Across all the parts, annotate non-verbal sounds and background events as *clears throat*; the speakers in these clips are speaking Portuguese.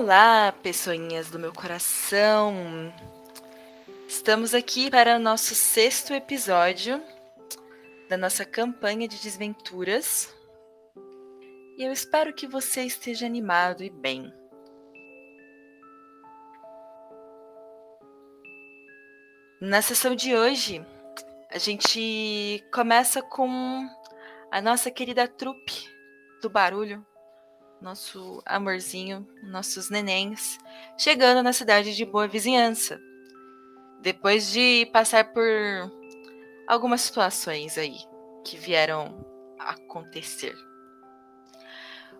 Olá, pessoinhas do meu coração. Estamos aqui para o nosso sexto episódio da nossa campanha de desventuras. E eu espero que você esteja animado e bem. Na sessão de hoje, a gente começa com a nossa querida trupe do barulho, nosso amorzinho, nossos nenéns, chegando na cidade de Boa Vizinhança. Depois de passar por algumas situações aí que vieram acontecer.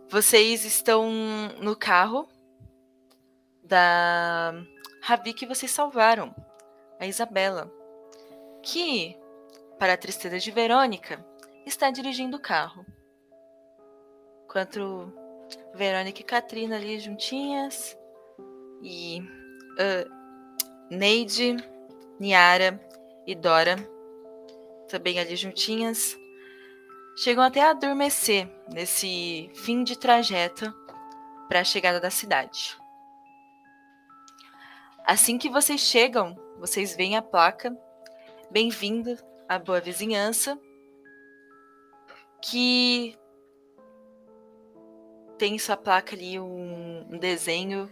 Vocês estão no carro da Ravi que vocês salvaram, a Isabela, que, para a tristeza de Verônica, está dirigindo o carro. Enquanto Verônica e Katrina ali juntinhas. E uh, Neide, Niara e Dora também ali juntinhas. Chegam até a adormecer nesse fim de trajeto para a chegada da cidade. Assim que vocês chegam, vocês veem a placa Bem-vindo à Boa Vizinhança, que tem em sua placa ali um, desenho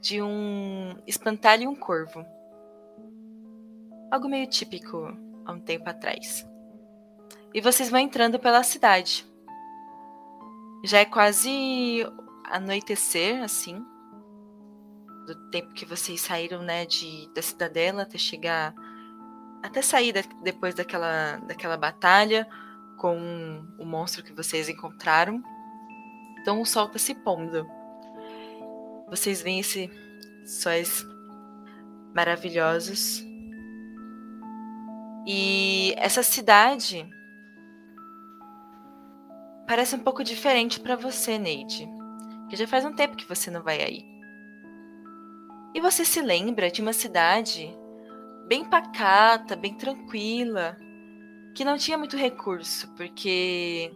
de um espantalho e um corvo. Algo meio típico há um tempo atrás. E vocês vão entrando pela cidade. Já é quase anoitecer, assim, do tempo que vocês saíram, né, de, da cidadela até chegar, até sair depois daquela, daquela batalha com o monstro que vocês encontraram. Então o sol está se pondo. Vocês veem esses sóis maravilhosos. E essa cidade parece um pouco diferente para você, Neide. Que já faz um tempo que você não vai aí. E você se lembra de uma cidade bem pacata, bem tranquila, que não tinha muito recurso, porque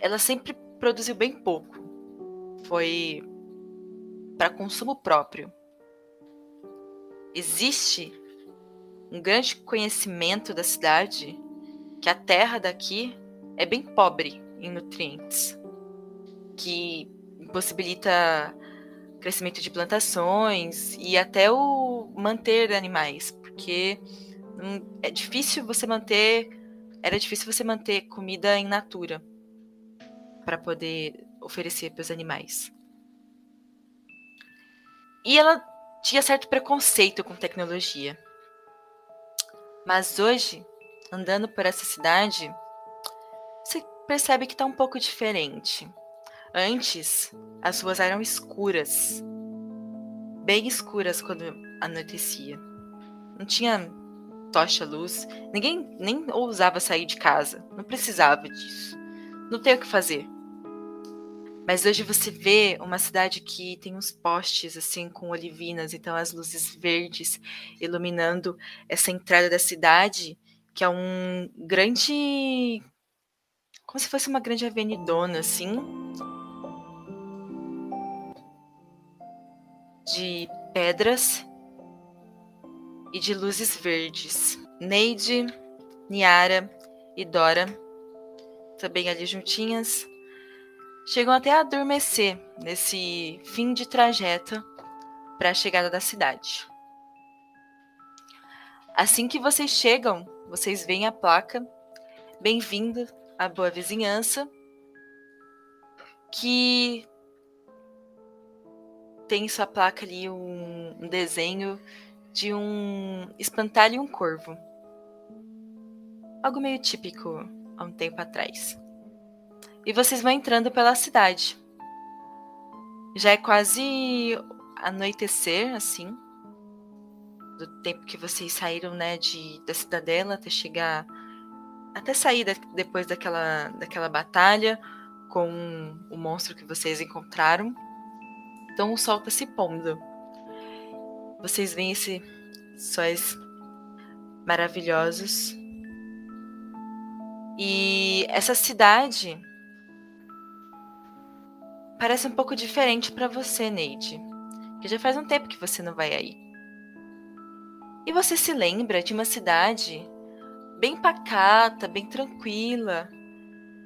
ela sempre produziu bem pouco. Foi para consumo próprio. Existe um grande conhecimento da cidade que a terra daqui é bem pobre em nutrientes, que impossibilita crescimento de plantações e até o manter animais, porque é difícil você manter, era difícil você manter comida em natura para poder oferecer para os animais. E ela tinha certo preconceito com tecnologia. Mas hoje, andando por essa cidade, você percebe que está um pouco diferente. Antes, as ruas eram escuras, bem escuras quando anoitecia. Não tinha tocha luz, ninguém nem ousava sair de casa, não precisava disso. Não tem o que fazer. Mas hoje você vê uma cidade que tem uns postes assim com olivinas, então as luzes verdes iluminando essa entrada da cidade, que é um grande como se fosse uma grande avenidona assim, de pedras e de luzes verdes. Neide, Niara e Dora também ali juntinhas chegam até a adormecer nesse fim de trajeto para a chegada da cidade. Assim que vocês chegam, vocês veem a placa Bem-vindo à Boa Vizinhança, que tem em sua placa ali um, um desenho de um espantalho e um corvo. Algo meio típico há um tempo atrás. E vocês vão entrando pela cidade. Já é quase anoitecer, assim. Do tempo que vocês saíram, né, de, da cidadela até chegar. Até sair depois daquela, daquela batalha com o monstro que vocês encontraram. Então o sol está se pondo. Vocês veem esses sóis maravilhosos. E essa cidade parece um pouco diferente para você, Neide. Que já faz um tempo que você não vai aí. E você se lembra de uma cidade bem pacata, bem tranquila,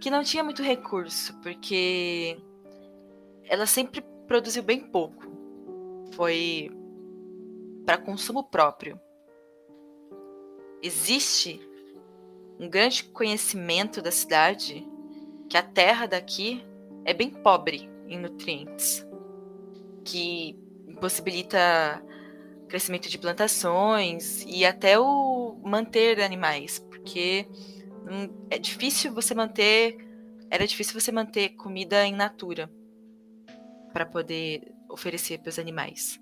que não tinha muito recurso, porque ela sempre produziu bem pouco. Foi para consumo próprio. Existe um grande conhecimento da cidade que a terra daqui é bem pobre em nutrientes, que impossibilita crescimento de plantações e até o manter animais, porque é difícil você manter, era difícil você manter comida em natura para poder oferecer para os animais.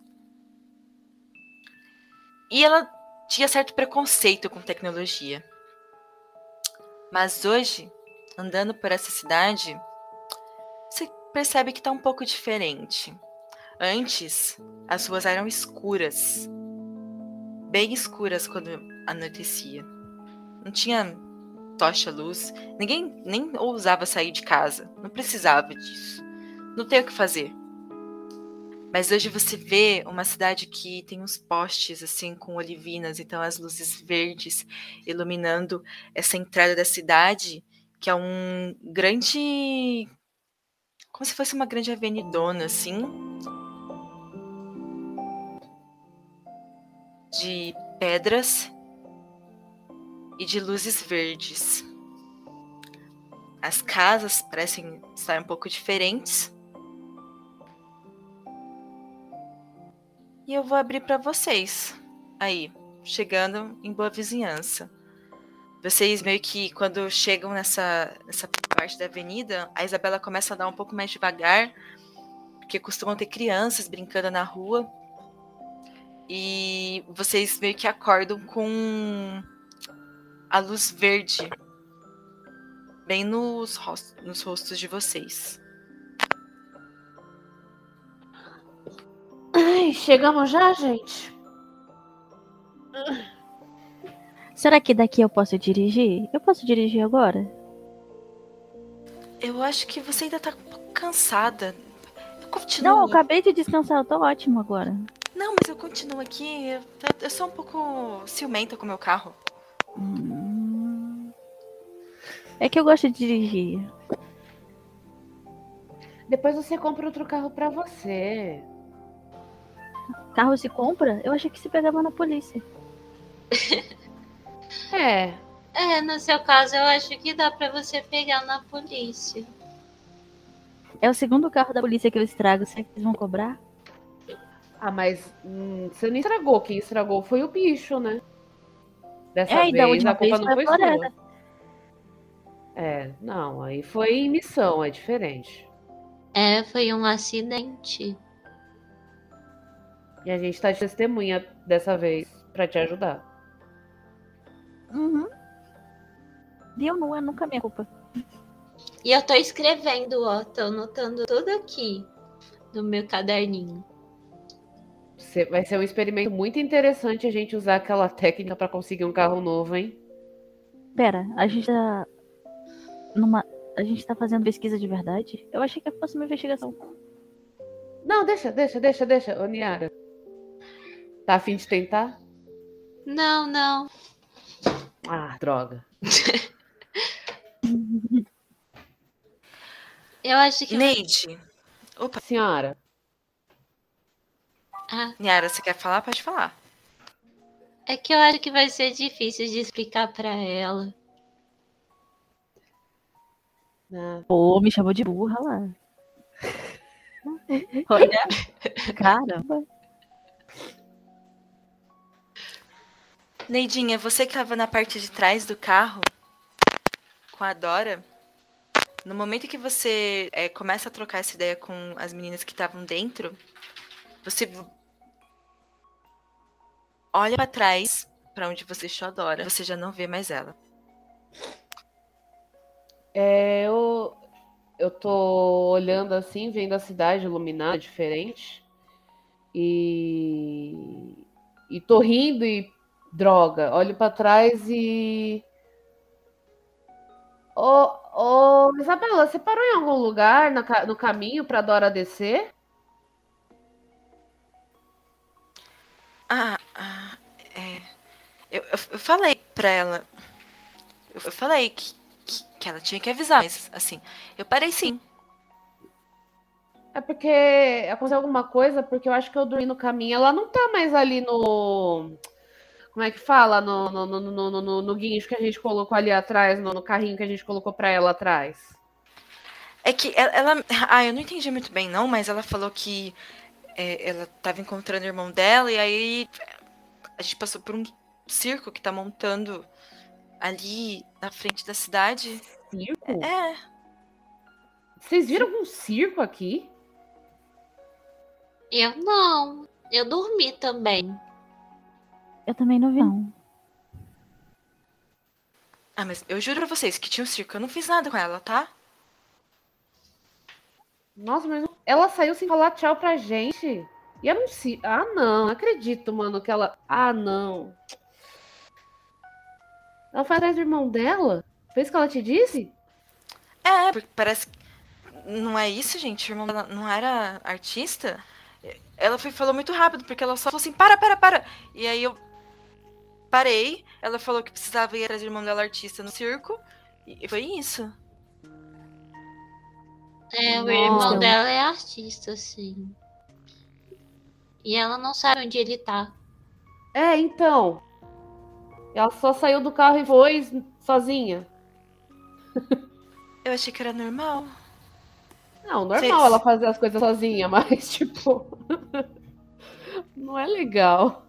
E ela tinha certo preconceito com tecnologia. Mas hoje, andando por essa cidade, você percebe que está um pouco diferente. Antes, as ruas eram escuras, bem escuras quando anoitecia. Não tinha tocha luz, ninguém nem ousava sair de casa, não precisava disso. Não tem o que fazer. Mas hoje você vê uma cidade que tem uns postes assim com olivinas, então as luzes verdes iluminando essa entrada da cidade, que é um grande como se fosse uma grande avenidona assim, de pedras e de luzes verdes. As casas parecem estar um pouco diferentes E eu vou abrir para vocês. Aí, chegando em boa vizinhança. Vocês meio que quando chegam nessa, nessa parte da avenida, a Isabela começa a dar um pouco mais devagar, porque costumam ter crianças brincando na rua. E vocês meio que acordam com a luz verde bem nos, rostos, nos rostos de vocês. Ai, chegamos já, gente? Será que daqui eu posso dirigir? Eu posso dirigir agora? Eu acho que você ainda tá um pouco cansada. Eu continuo. Não, eu acabei de descansar, eu tô ótimo agora. Não, mas eu continuo aqui. Eu, eu sou um pouco ciumenta com o meu carro. Hum... É que eu gosto de dirigir. Depois você compra outro carro para você. Carro se compra? Eu achei que se pegava na polícia. *laughs* é. É, no seu caso, eu acho que dá para você pegar na polícia. É o segundo carro da polícia que eu estrago. Será que eles vão cobrar? Ah, mas hum, você não estragou. Quem estragou foi o bicho, né? Dessa é, vez a culpa não foi sua. É, não, aí foi missão, é diferente. É, foi um acidente. E a gente tá de testemunha dessa vez para te ajudar. Uhum. Deu não é nunca minha culpa. E eu tô escrevendo, ó, tô anotando tudo aqui no meu caderninho. Vai ser um experimento muito interessante a gente usar aquela técnica para conseguir um carro novo, hein? Pera, a gente tá numa a gente tá fazendo pesquisa de verdade? Eu achei que fosse uma investigação. Não, deixa, deixa, deixa, deixa, ô Niara. Tá afim de tentar? Não, não. Ah, droga. *laughs* eu acho que. Neide. Opa. Senhora. Ah. Niara, você quer falar? Pode falar. É que eu acho que vai ser difícil de explicar para ela. Ah. Pô, me chamou de burra lá. *laughs* Olha. Caramba. Neidinha, você que estava na parte de trás do carro com a Dora, no momento que você é, começa a trocar essa ideia com as meninas que estavam dentro, você olha para trás, para onde você deixou a Dora, você já não vê mais ela. É, eu, eu tô olhando assim, vendo a cidade iluminada, diferente. E, e tô rindo e droga, olho para trás e. Ô, Ô, Isabela, você parou em algum lugar no caminho pra Dora descer? Ah, ah, é. Eu, eu, falei pra ela. Eu, eu falei que, que, que ela tinha que avisar, mas assim, eu parei sim. É porque aconteceu alguma coisa, porque eu acho que eu dormi no caminho. Ela não tá mais ali no. Como é que fala? No, no, no, no, no, no- no guincho que a gente colocou ali atrás, no, no carrinho que a gente colocou pra ela atrás. É que ela, ela- Ah, eu não entendi muito bem, não, mas ela falou que é, ela tava encontrando o irmão dela e aí a gente passou por um circo que tá montando ali na frente da cidade. Circo? É. Vocês viram um circo aqui? Eu não. Eu dormi também. Eu também não vi, não. Ah, mas eu juro pra vocês que tinha um circo. Eu não fiz nada com ela, tá? Nossa, mas ela saiu sem falar tchau pra gente. E era um circo. Ah, não, não acredito, mano, que ela. Ah, não. Ela foi atrás do irmão dela? Foi isso que ela te disse? É, porque parece que. Não é isso, gente? O irmão dela não era artista? Ela foi, falou muito rápido, porque ela só falou assim: para, para, para. E aí eu parei. Ela falou que precisava ir atrás do irmão dela, artista, no circo. E foi isso. É, o Nossa. irmão dela é artista, sim. E ela não sabe onde ele tá. É, então. Ela só saiu do carro e foi sozinha. Eu achei que era normal. Não, normal Vocês- ela fazer as coisas sozinha, *laughs* mas, tipo. *laughs* não é legal.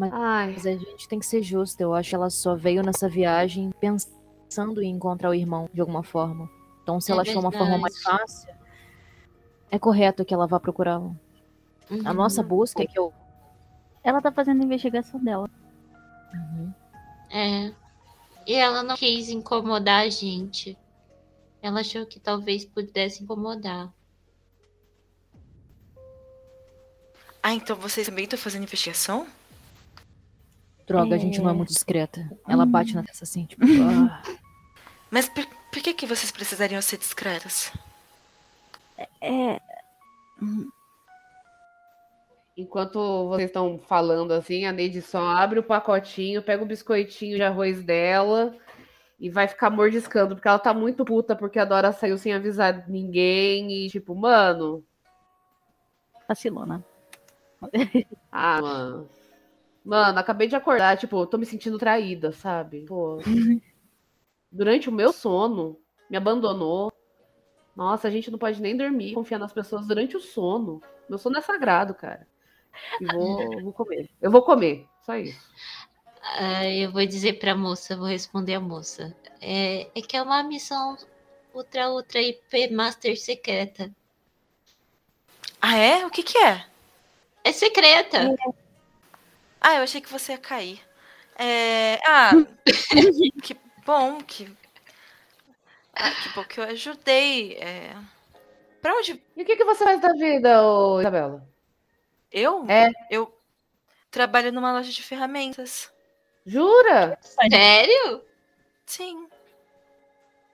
Mas- Ai. Mas a gente tem que ser justo. Eu acho que ela só veio nessa viagem pensando em encontrar o irmão de alguma forma. Então, se É ela achou uma forma mais fácil, é correto que ela vá procurá-lo. A Uhum. nossa busca é que eu. Ela tá fazendo a investigação dela. Uhum. É. E ela não quis incomodar a gente. Ela achou que talvez pudesse incomodar. Ah, então vocês também estão fazendo investigação? Droga, a gente não é É. muito discreta. Ela Hum. bate na testa assim, tipo. ah. Mas por, por que, que vocês precisariam ser discretas? É. Enquanto vocês estão falando assim, a Neide só abre o pacotinho, pega o biscoitinho de arroz dela e vai ficar mordiscando, porque ela tá muito puta porque a Dora saiu sem avisar ninguém e tipo, mano, Vacilona. ah, mano. Mano, acabei de acordar, tipo, tô me sentindo traída, sabe? Pô. *laughs* Durante o meu sono, me abandonou. Nossa, a gente não pode nem dormir, confiar nas pessoas durante o sono. Meu sono é sagrado, cara. E vou, *laughs* vou comer. Eu vou comer, só isso. Ah, eu vou dizer pra moça, vou responder a moça. É, é que é uma missão ultra, ultra IP Master secreta. Ah, é? O que que é? É secreta! Ah, eu achei que você ia cair. É... Ah, *laughs* que bom que... Ah, que bom que eu ajudei. É... Pra onde... E o que, que você faz da vida, ô Isabela? Eu? É. Eu trabalho numa loja de ferramentas. Jura? Sério? Sim.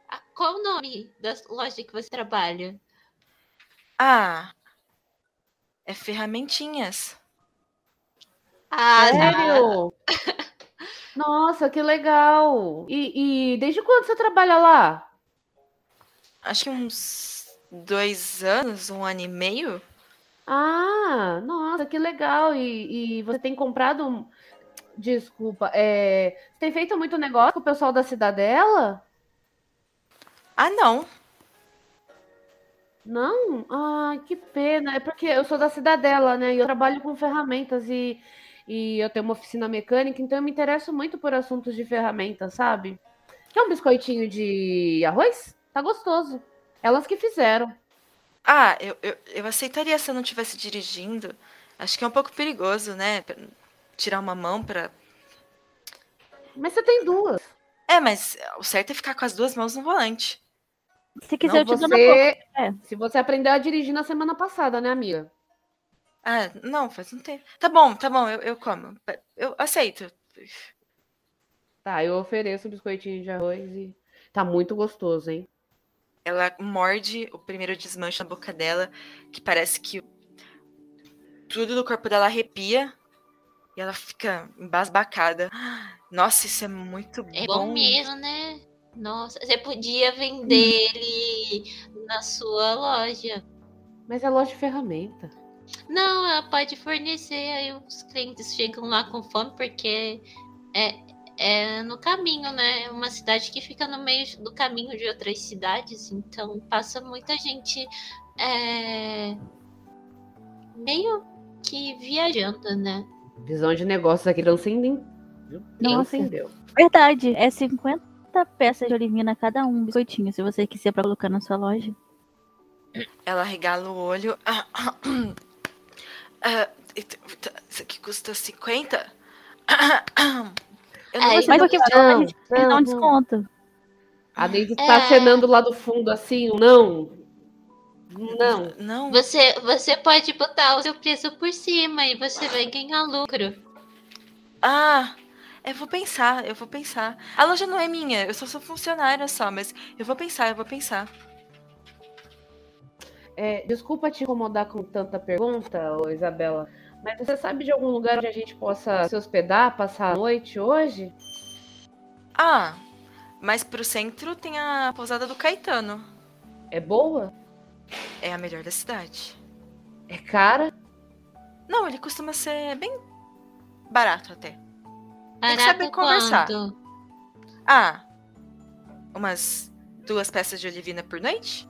Ah, Qual o nome da loja que você trabalha? Ah, é ferramentinhas. Ah. Sério? Nossa, que legal. E, e desde quando você trabalha lá? Acho que uns dois anos, um ano e meio. Ah, nossa, que legal. E, e você tem comprado. Desculpa, é... você tem feito muito negócio com o pessoal da Cidadela? Ah, não. Não? Ai, que pena. É porque eu sou da Cidadela, né? E eu trabalho com ferramentas e, e eu tenho uma oficina mecânica, então eu me interesso muito por assuntos de ferramentas, sabe? Quer um biscoitinho de arroz? Tá gostoso. Elas que fizeram. Ah, eu, eu, eu aceitaria se eu não estivesse dirigindo. Acho que é um pouco perigoso, né? Tirar uma mão pra. Mas você tem duas. É, mas o certo é ficar com as duas mãos no volante. Se quiser, Não, eu te dou na boca. você... É. Se você aprendeu a dirigir na semana passada, né, amiga? Ah, não, faz um tempo. Tá bom, tá bom, eu, eu como. Eu aceito. Tá, eu ofereço o biscoitinho de arroz e. Tá muito gostoso, hein? Ela morde o primeiro desmanche na boca dela, que parece que tudo no corpo dela arrepia e ela fica embasbacada. Nossa, isso é muito É bom. bom mesmo, né? Nossa, você podia vender ele na sua loja. Mas é loja de ferramenta. Não, ela pode fornecer, aí os clientes chegam lá com fome, porque é, é no caminho, né? É uma cidade que fica no meio do caminho de outras cidades, então passa muita gente é, meio que viajando, né? Visão de negócios aqui transcendem. Viu? Nossa. Transcendeu. Verdade, é 50 peças de olivina cada um, biscoitinho, se você quiser pra colocar na sua loja. Ela regala o olho. *clears throat* Ah, isso aqui custa 50? Eu não vou Mas o que Não, a gente vai dar não, um não. desconto. A Daisy está É. acenando lá do fundo assim, não. Não. Não. Você, você pode botar o seu preço por cima e você vai ganhar lucro. Ah, eu vou pensar, eu vou pensar. A loja não é minha, eu só sou funcionária só, mas eu vou pensar, eu vou pensar. É, desculpa te incomodar com tanta pergunta, Isabela, mas você sabe de algum lugar onde a gente possa se hospedar, passar a noite hoje? Ah, mas pro centro tem a pousada do Caetano. É boa? É a melhor da cidade. É cara? Não, ele costuma ser bem barato até. que Barato saber conversar. quanto? Ah, umas duas peças de olivina por noite?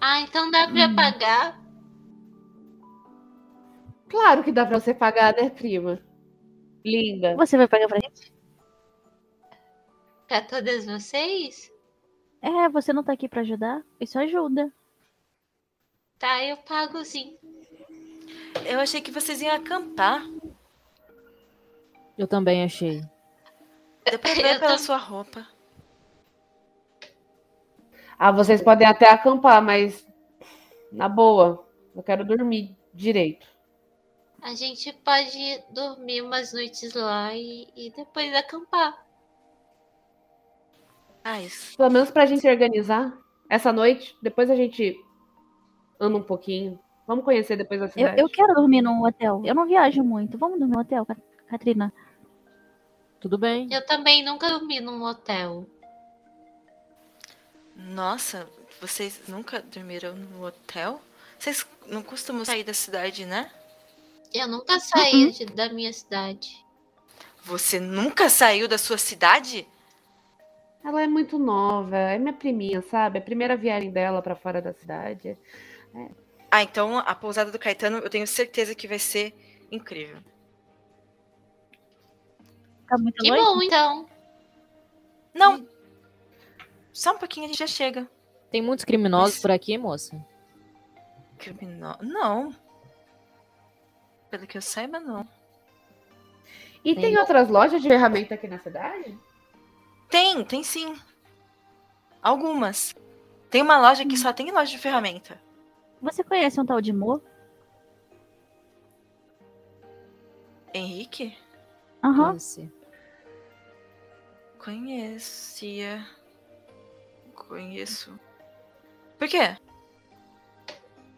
Ah, então dá pra Hum. pagar. Claro que dá pra você pagar, né, prima? Linda. Você vai pagar pra gente? Pra todas vocês? É, você não tá aqui pra ajudar? Isso ajuda. Tá, eu pago sim. Eu achei que vocês iam acampar. Eu também achei. Deu pra *laughs* ver Eu pela tam- sua roupa. Ah, vocês podem até acampar, mas na boa, eu quero dormir direito. A gente pode dormir umas noites lá e, e depois acampar. Ah, isso. Pelo menos pra gente se organizar essa noite. Depois a gente anda um pouquinho. Vamos conhecer depois da Eu, cidade. eu quero dormir num hotel. Eu não viajo muito. Vamos dormir no hotel, Katrina? Tudo bem. Eu também nunca dormi num hotel. Nossa, vocês nunca dormiram no hotel? Vocês não costumam sair da cidade, né? Eu nunca saí de- da minha cidade. Você nunca saiu da sua cidade? Ela é muito nova, é minha priminha, sabe? É a primeira viagem dela pra fora da cidade. Ah, então a pousada do Caetano eu tenho certeza que vai ser incrível. Tá muito Que noite? bom, então. Não. Só um pouquinho a gente já chega. Tem muitos criminosos Mas- por aqui, moça? Criminoso. Não. Pelo que eu saiba, não. E Tem. tem outras lojas de ferramenta aqui na cidade? Tem, tem sim. Algumas. Tem uma loja que só tem loja de ferramenta. Você conhece um tal de Mo? Henrique? Aham. Esse. Conhecia. Conheço. Por quê?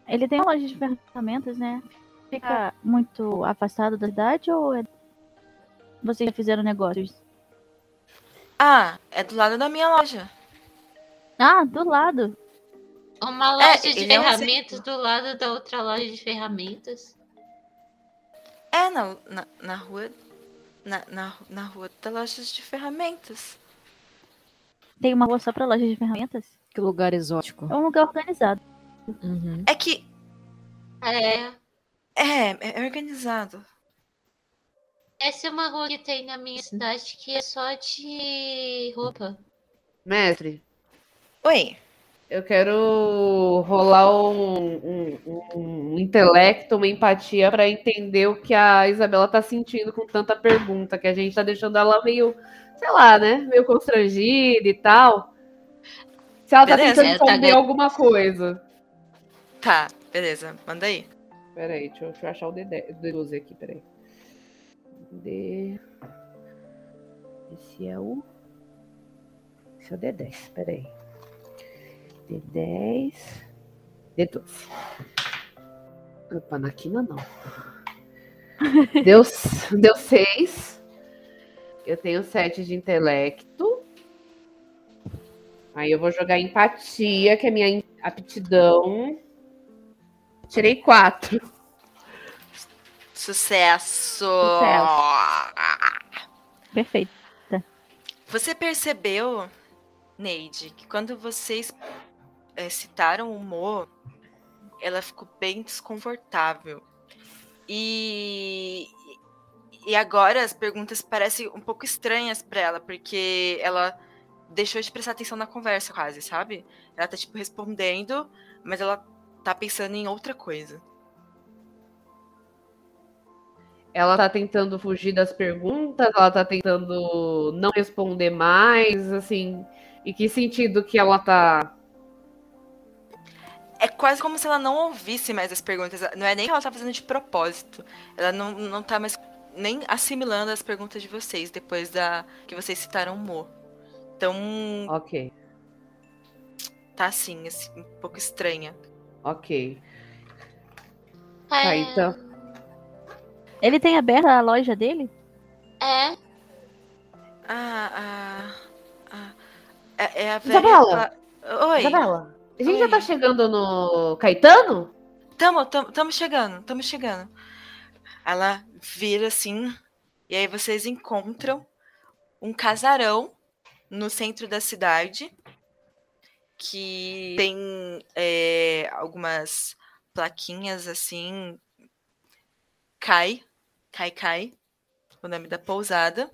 Ele tem uma loja de ferramentas, né? Fica muito afastado da cidade ou é... vocês já fizeram negócios? Ah, é do lado da minha loja. Ah, do lado. Uma É, loja de é um ferramentas do lado da outra loja de ferramentas. É, na, na, na rua. Na, na, na rua da loja de ferramentas. Tem uma rua só pra loja de ferramentas? Que lugar exótico. É um lugar organizado. Uhum. É que. É. É, é organizado. Essa é uma rua que tem na minha cidade que é só de roupa. Mestre, Oi. eu quero rolar um, um- um intelecto, uma empatia pra entender o que a Isabela tá sentindo com tanta pergunta, que a gente tá deixando ela meio, sei lá, né? Meio constrangida e tal. Se ela tá Beleza, tentando tá esconder ganhando. alguma coisa. Tá, beleza. Manda aí. Peraí, deixa eu, deixa eu achar o D10 D12 aqui, peraí. D. Esse é o. Esse é o D10, peraí. D10. D12. Opa, na quina não. *laughs* Deu, deu 6. Eu tenho 7 de intelecto. Aí eu vou jogar empatia, que é minha aptidão. Tirei 4. Sucesso! Perfeito. Você percebeu, Neide, que quando vocês é, citaram o Mo, ela ficou bem desconfortável. E, e agora as perguntas parecem um pouco estranhas para ela, porque ela deixou de prestar atenção na conversa quase, sabe? Ela tá tipo respondendo, mas ela tá pensando em outra coisa. Ela tá tentando fugir das perguntas, ela tá tentando não responder mais, assim, em que sentido que ela tá é quase como se ela não ouvisse mais as perguntas. Não é nem que ela tá fazendo de propósito. Ela não, não tá mais nem assimilando as perguntas de vocês depois da que vocês citaram o Mo. Então. Ok. Tá assim, assim um pouco estranha. Ok. É, Tá, então. Ele tem aberta a loja dele? é, Ah, ah, ah. É, é a Isabela! velha- Oi. Isabela, a gente já Oi. tá chegando no Caetano? Tamo, tamo, tamo chegando, tamo chegando. Ela vira assim, e aí vocês encontram um casarão no centro da cidade que tem é, algumas plaquinhas assim. Cai, cai, cai, o nome da pousada.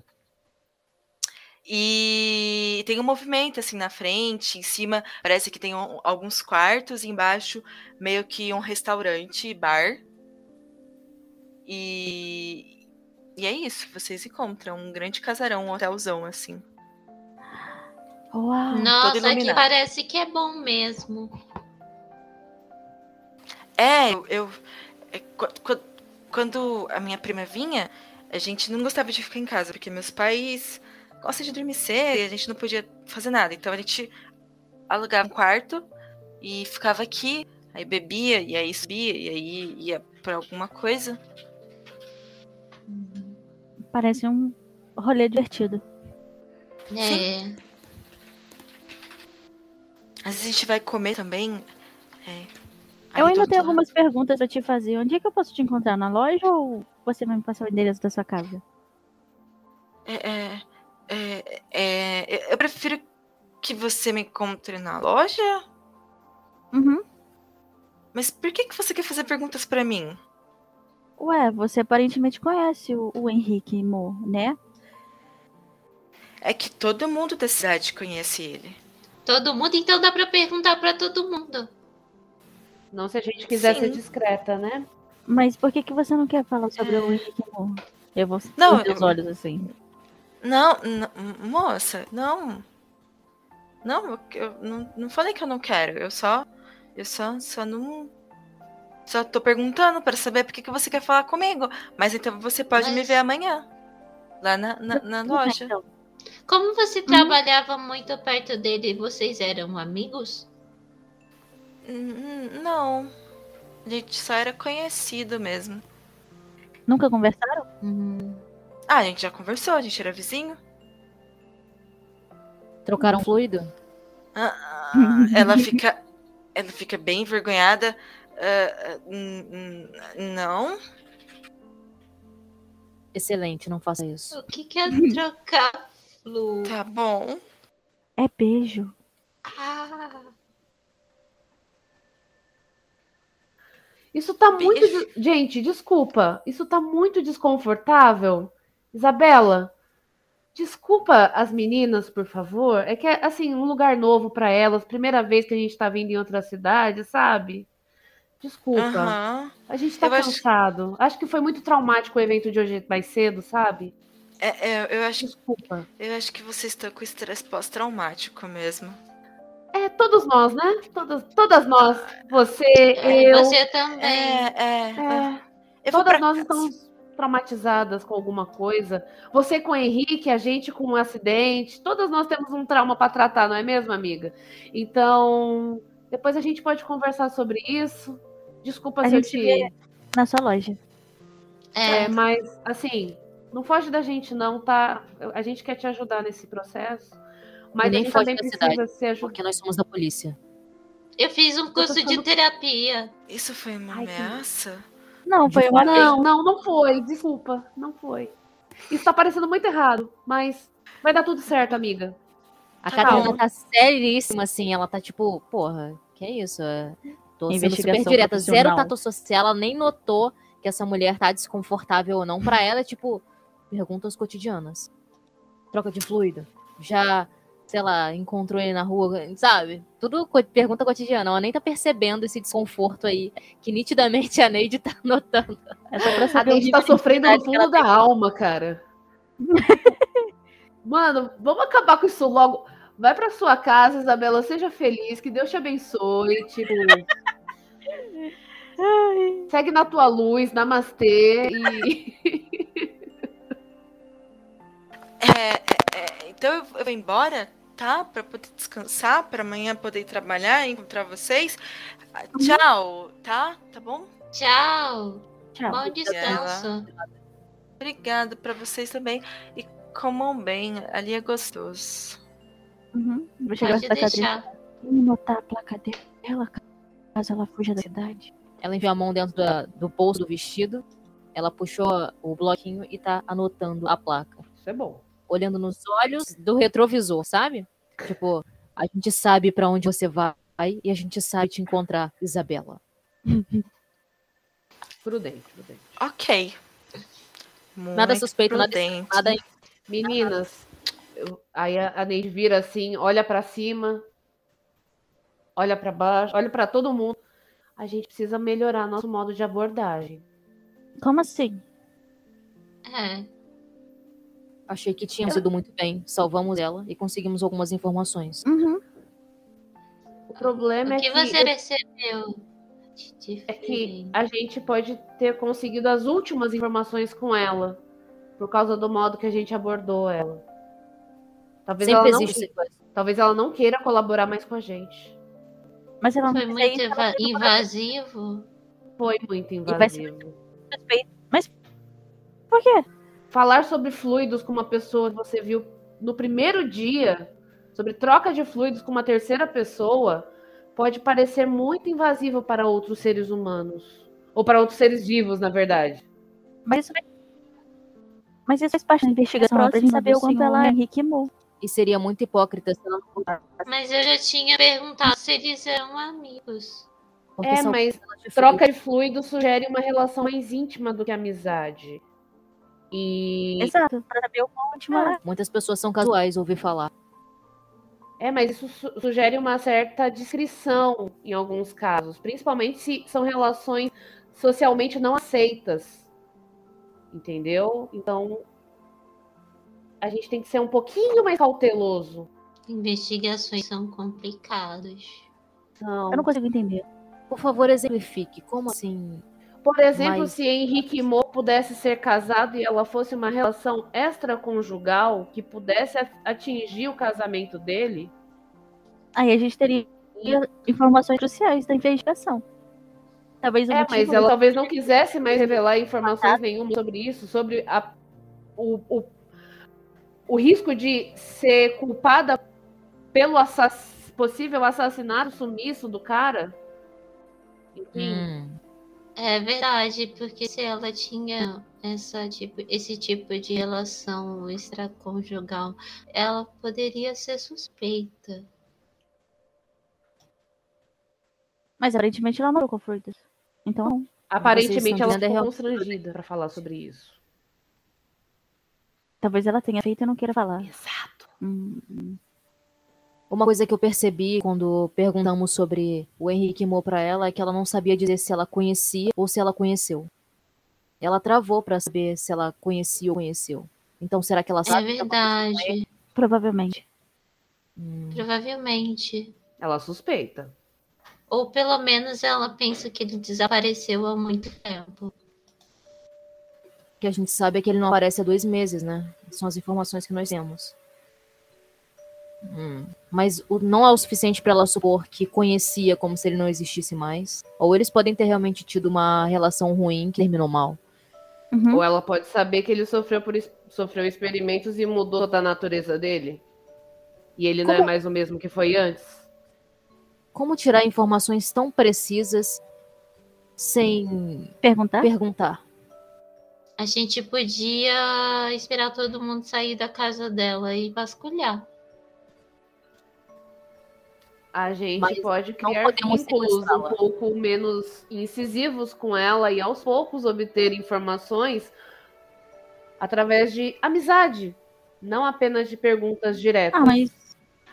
E tem um movimento assim na frente, em cima parece que tem um- alguns quartos, embaixo meio que um restaurante, bar. E, e é isso, vocês encontram um grande casarão, um hotelzão assim. Uau! nossa, que iluminado. parece que é bom mesmo. É, eu, eu- é, qu- qu- quando a minha prima vinha, a gente não gostava de ficar em casa, porque meus pais gostam de dormir cedo e a gente não podia fazer nada. Então a gente alugava um quarto e ficava aqui, aí bebia, e aí subia, e aí ia pra alguma coisa. Parece um rolê divertido. É. Às vezes a gente vai comer também. é, Eu ainda tenho algumas perguntas pra te fazer. Onde é que eu posso te encontrar? Na loja ou você vai me passar o endereço da sua casa? É, é, é, é, eu prefiro que você me encontre na loja. Uhum. Mas por que, que você quer fazer perguntas pra mim? Ué, você aparentemente conhece o, o Henrique Mo, né? É que todo mundo da cidade conhece ele. Todo mundo, então dá pra perguntar pra todo mundo. Não se a gente quiser Sim. ser discreta, né? Mas por que, que você não quer falar sobre o Henrique Mo? Eu vou Não, não, os eu- olhos assim. Não, não, moça, não. Não, eu, eu não, não falei que eu não quero. Eu só. Eu só, só não. Só tô perguntando pra saber por que, que você quer falar comigo. Mas então você pode me Mas- ver amanhã. Lá na, na, na loja. então. Como você trabalhava muito perto dele, vocês eram amigos? Hum, Não. A gente só era conhecido mesmo. Nunca conversaram? Ah, a gente já conversou, a gente era vizinho. Trocaram fluido? Ah, ah, ela fica. Ela fica bem envergonhada. Ah, ah, não. Excelente, não faça isso. O que que é trocar flu? Tá bom. É beijo. Ah, Isso tá muito. Beijo. des- Gente, desculpa. Isso tá muito desconfortável. Isabela, desculpa as meninas, por favor. É que é, assim, um lugar novo pra elas, primeira vez que a gente tá vindo em outra cidade, sabe? Desculpa. Aham. A gente tá Eu acho- cansado. Acho que foi muito traumático o evento de hoje mais cedo, sabe? É, é, eu, acho, Desculpa. eu acho que vocês estão com estresse pós-traumático mesmo. É, todos nós, né? Todas, todas nós. Você, é, eu. você também. É, é. é, todas pra nós casa. estamos traumatizadas com alguma coisa. Você com o Henrique, a gente com um acidente. Todas nós temos um trauma para tratar, não é mesmo, amiga? Então, depois a gente pode conversar sobre isso. Desculpa A se eu gente te. na sua loja. É, É, mas, assim, não foge da gente, não, tá? A gente quer te ajudar nesse processo. Mas nem a gente foge também da precisa cidade, ser ajudado. Porque nós somos da polícia. eu fiz um curso de ficando- terapia. Isso foi uma Ai, que- ameaça? Não, foi uma. Não, não, não foi. Desculpa, não foi. Isso tá parecendo muito errado, mas vai dar tudo certo, amiga. A Calma. Catarina tá seríssima, assim. Ela tá tipo, porra, que é isso? É, Tô sendo Investigação super direta. Zero tato social. Ela nem notou que essa mulher tá desconfortável ou não. Pra ela é tipo, perguntas cotidianas. Troca de fluido. Já, sei lá, encontrou ele na rua, sabe? Tudo co- pergunta cotidiana. Ela nem tá percebendo esse desconforto aí. Que nitidamente a Neide tá *laughs* notando. É só pra A saber gente nível tá sofrendo no fundo da alma, cara. *laughs* Mano, vamos acabar com isso logo. Vai pra sua casa, Isabela, seja feliz, que Deus te abençoe, tipo... Segue na tua luz, namastê e... É, é, é, então eu, eu vou embora, tá? Pra poder descansar, pra amanhã poder trabalhar e encontrar vocês. Tchau, tá? Tá bom? Tchau. Tchau. Bom descanso. Obrigada pra vocês também. E comam bem, ali é gostoso. Uhum. Vou chegar Pode deixar. e notar a placa dela, caso ela fuja da cidade. Ela enfiou a mão dentro da- do bolso do vestido. Ela puxou o bloquinho e tá anotando a placa. Isso é bom. olhando nos olhos do retrovisor, sabe? Tipo, a gente sabe pra onde você vai e a gente sabe te encontrar, Isabela. *laughs* Prudente, prudente. Ok. Nada Muito suspeito, nada prudente. Nada Meninas, eu- aí a, a Neide vira assim, olha pra cima, olha pra baixo, olha pra todo mundo. A gente precisa melhorar nosso modo de abordagem. Como assim? É. Achei que tínhamos ido muito bem. Salvamos ela e conseguimos algumas informações. Uhum. O problema O é que que, você percebeu? é que a gente pode ter conseguido as últimas informações com ela, por causa do modo que a gente abordou ela. Talvez, Sempre ela não, existe talvez ela não queira colaborar mais com a gente. Mas ela não Foi muito isso, ela invasivo. Foi muito invasivo. Mas por quê? falar sobre fluidos com uma pessoa que você viu no primeiro dia, sobre troca de fluidos com uma terceira pessoa, pode parecer muito invasivo para outros seres humanos. Ou para outros seres vivos, na verdade. Mas isso, mas isso faz parte da investigação Próxima saber o quanto ela é. E seria muito hipócrita se ela não Mas eu já tinha perguntado se eles eram amigos. porque É, mas troca de fluidos sugere uma relação mais íntima do que amizade. E Exato, pra saber o íntimo ela é. Muitas pessoas são casuais, ouvi falar. é, mas isso su- sugere uma certa discrição em alguns casos, principalmente se são relações socialmente não aceitas. Entendeu? Então a gente tem que ser um pouquinho mais cauteloso. Investigações são complicadas. Então, Eu não consigo entender. Por favor, exemplifique. Como assim? por exemplo, mas- se Henrique Mo pudesse ser casado e ela fosse uma relação extraconjugal que pudesse a- atingir o casamento dele, Aí a gente teria informações cruciais da investigação. Talvez o É, mas ela talvez não quisesse mais revelar informações nenhuma sobre isso, sobre a- o, o, o risco de ser culpada pelo assass- possível assassinato sumiço do cara. Enfim, Hum, É verdade, porque se ela tinha essa tipo, esse tipo de relação extraconjugal, ela poderia ser suspeita. Mas aparentemente ela morou com fluidos. Então, não. aparentemente ela é ficou constrangida para falar sobre isso. Talvez ela tenha feito e não queira falar. Exato. Hum. Uma coisa que eu percebi quando perguntamos sobre o Henrique Mo pra ela é que ela não sabia dizer se ela conhecia ou se ela conheceu. Ela travou pra saber se ela conhecia ou conheceu. Então, será que ela É sabe? ela- verdade, Provavelmente. Hum, provavelmente. Ela suspeita. Ou pelo menos ela pensa que ele desapareceu há muito tempo. Que a gente sabe é que ele não aparece há dois meses, né? São as informações que nós temos. Hum. Mas o, não é o suficiente para ela supor que conhecia como se ele não existisse mais. Ou eles podem ter realmente tido uma relação ruim que terminou mal. Uhum. Ou ela pode saber que ele sofreu, por, sofreu experimentos e mudou toda a natureza dele. E ele não é Como- mais o mesmo que foi antes. Como tirar informações tão precisas sem Perguntar? perguntar? A gente podia esperar todo mundo sair da casa dela e vasculhar. A gente Mas pode criar vínculos um pouco menos incisivos com ela e aos poucos obter informações através de amizade, não apenas de perguntas diretas. Ah, mas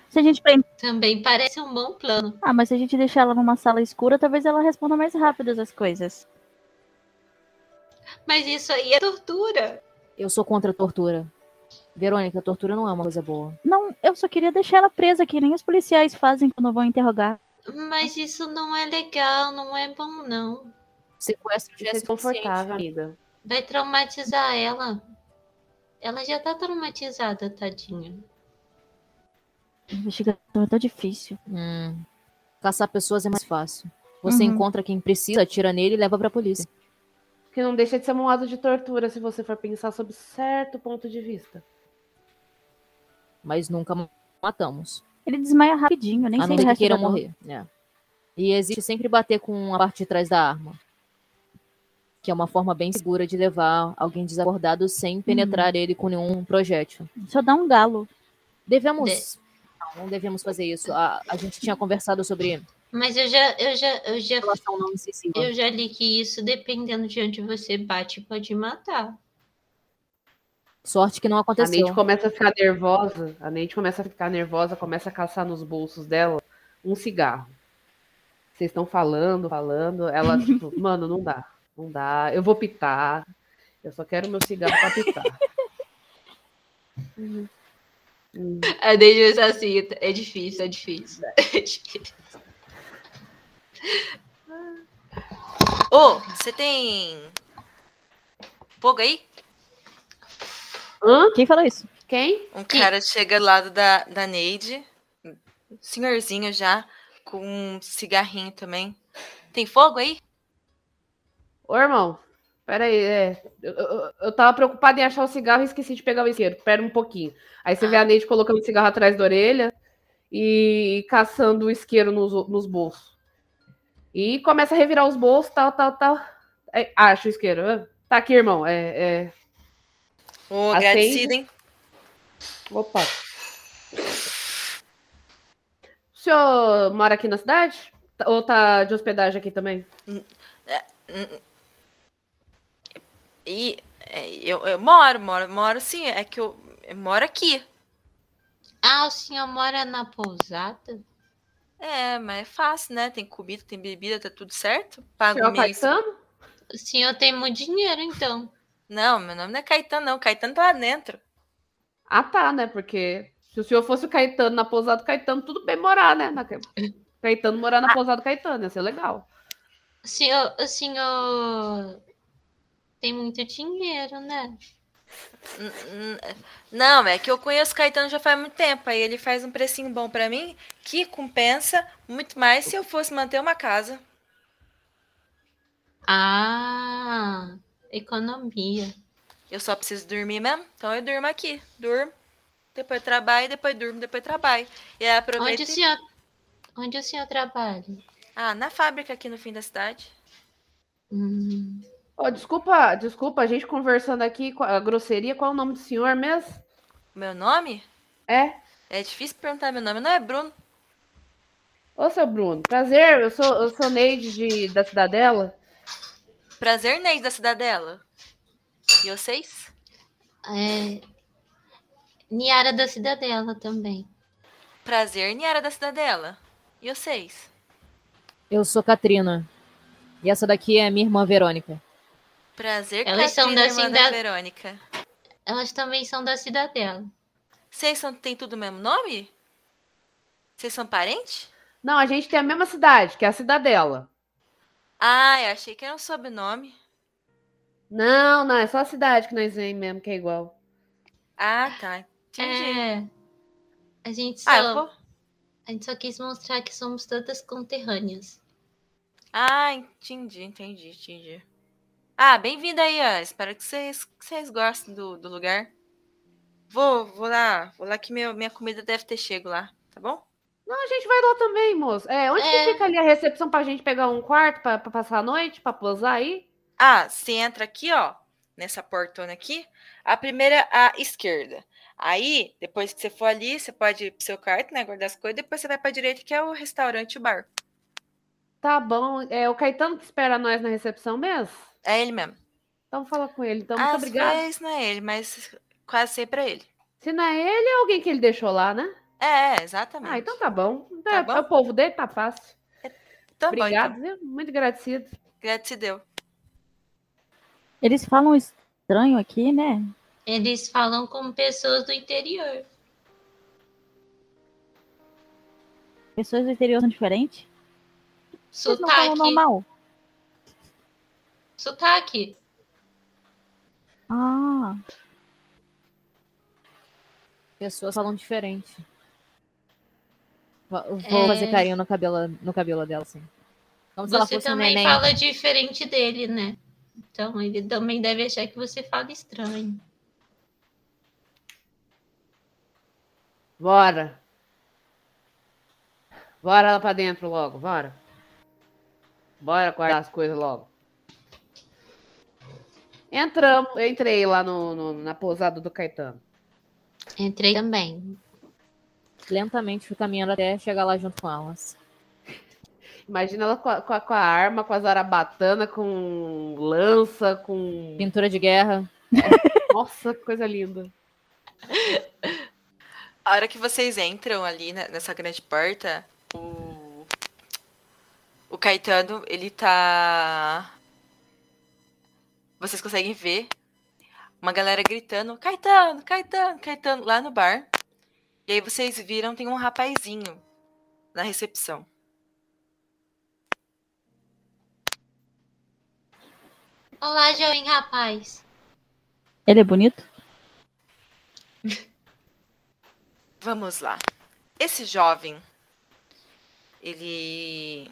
se a gente. Também parece um bom plano. Ah, mas se a gente deixar ela numa sala escura, talvez ela responda mais rápido as coisas. Mas isso aí é tortura. Eu sou contra a tortura. Verônica, tortura não é uma coisa boa. Não, eu só queria deixar ela presa, que nem os policiais fazem quando vão interrogar. Mas isso não é legal, não é bom, não. Sequestro já é Ser suficiente. confortável, amiga. Vai traumatizar ela. Ela já tá traumatizada, tadinha. Investigação é tão difícil. Hum. Caçar pessoas é mais fácil. Você Uhum. encontra quem precisa, atira nele e leva pra polícia. Que não deixa de ser um ato de tortura se você for pensar sob certo ponto de vista. Mas nunca matamos. Ele desmaia rapidinho, nem a ser que queiram morrer. É. E existe sempre bater com a parte de trás da arma. Que é uma forma bem segura de levar alguém desacordado sem penetrar ele com nenhum projétil. Só dá um galo. Devemos. Não, não devemos fazer isso. A, a gente tinha conversado sobre Mas eu já, eu já, eu já, relação não incisiva. eu já li que isso, dependendo de onde você bate, pode matar. Sorte que não A aconteceu. Neide começa a ficar nervosa. A Neide começa a ficar nervosa, começa a caçar nos bolsos dela um cigarro. Vocês estão falando, falando. Ela, *laughs* tipo, mano, não dá. Não dá. Eu vou pitar. Eu só quero meu cigarro pra pitar. Hum. A Deide assim, é difícil, é difícil. É difícil. Ô, você tem. Fogo aí? Hã? Quem falou isso? Quem? Um cara chega do lado da, da Neide, senhorzinho já, com um cigarrinho também. Tem fogo aí? Ô, irmão. Pera aí, é. Eu, eu, eu tava preocupada em achar o cigarro e esqueci de pegar o isqueiro. Pera um pouquinho. Aí você vê a Neide colocando o cigarro atrás da orelha e caçando o isqueiro nos, nos bolsos. E começa a revirar os bolsos, tal, tal, tal. Aí, acha o isqueiro. Ah, Tá aqui, irmão. É, é... Ô, Acende. agradecida, hein? Opa. O senhor mora aqui na cidade? Ou tá de hospedagem aqui também? E é, eu, eu moro, moro, moro sim, é que eu, eu moro aqui. Ah, o senhor mora na pousada? É, mas é fácil, né? Tem comida, tem bebida, tá tudo certo. O Pago senhor mês. Caetano? O senhor tem muito dinheiro, então. Não, meu nome não é Caetano, não. Caetano tá lá dentro. Ah, tá, né? Porque se o senhor fosse o Caetano na pousada do Caetano, tudo bem morar, né? Na... Caetano morar na pousada do Caetano, ia ser legal. O senhor, o senhor tem muito dinheiro, né? Não, é que eu conheço o Caetano já faz muito tempo. Aí ele faz um precinho bom pra mim que compensa muito mais se eu fosse manter uma casa. Ah, economia. Eu só preciso dormir mesmo, então eu durmo aqui. Durmo, depois trabalho, depois durmo, depois trabalho. E aí aproveito. Onde o senhor, onde o senhor trabalha? Ah, na fábrica aqui no fim da cidade. Hum, Ó, desculpa, desculpa, a gente conversando aqui com a grosseria, qual é o nome do senhor mesmo? Meu nome? É? É difícil perguntar meu nome. Não é Bruno. Ô, seu Bruno, prazer, eu sou, eu sou Neide de, da Cidadela. Prazer, Neide da Cidadela. E vocês? é, Niara da Cidadela também. Prazer, Niara da Cidadela. E vocês? Eu sou Katrina. E essa daqui é a minha irmã Verônica. Prazer, Elas são da cidade- Verônica. Elas também são da Cidadela. Vocês são, têm tudo o mesmo nome? Vocês são parentes? Não, a gente tem a mesma cidade, que é a Cidadela. Ah, eu achei que era um sobrenome. Não, não, é só a cidade que nós vem mesmo, que é igual. Ah, tá. Entendi. É. A gente só, Ah, eu vou. a gente só quis mostrar que somos todas conterrâneas. Ah, entendi, entendi, entendi. Ah, bem-vindo aí, ó. Espero que vocês, que vocês gostem do, do lugar. Vou, vou lá, vou lá que meu, minha comida deve ter chego lá, tá bom? Não, a gente vai lá também, moço. É, onde É. que fica ali a recepção pra gente pegar um quarto pra, pra passar a noite, pra pousar aí? Ah, você entra aqui, ó, nessa portona aqui. A primeira à esquerda. Aí, depois que você for ali, você pode ir pro seu quarto, né, guardar as coisas. Depois você vai pra direita, que é o restaurante, o bar. Tá bom. É o Caetano que espera nós na recepção mesmo? É ele mesmo. Então fala com ele. Então, muito Às obrigada. vezes não é ele, mas quase sempre é ele. Se não é ele, é alguém que ele deixou lá, né? É, exatamente. Ah, então tá bom. Tá é, bom? é o povo dele, tá fácil. Tá bom, Obrigado, então. viu? Muito agradecido. Gratidão. Eles falam estranho aqui, né? Eles falam como pessoas do interior. Pessoas do interior são diferentes. Eles não falam Sotaque. normal. Sotaque. Ah, Pessoas falam diferente. Vou É. fazer carinho no cabelo, no cabelo dela, assim. Como se ela Você fosse um também neném. fala diferente dele, né? Então ele também deve achar que você fala estranho. Bora. Bora lá pra dentro logo, bora. Bora guardar as coisas logo. Entramos, eu entrei lá no, no- na pousada do Caetano. Entrei também. Lentamente fui caminhando até chegar lá junto com elas. Imagina ela com a, com a- com a arma, com as arabatanas, com lança, com. Pintura de guerra. *laughs* Nossa, que coisa linda. A hora que vocês entram ali nessa grande porta, o, o Caetano, ele tá. Vocês conseguem ver uma galera gritando: Caetano, Caetano, Caetano, lá no bar. E aí vocês viram, tem um rapazinho na recepção. Olá, jovem rapaz. ele é bonito? *laughs* Vamos lá. Esse jovem, ele.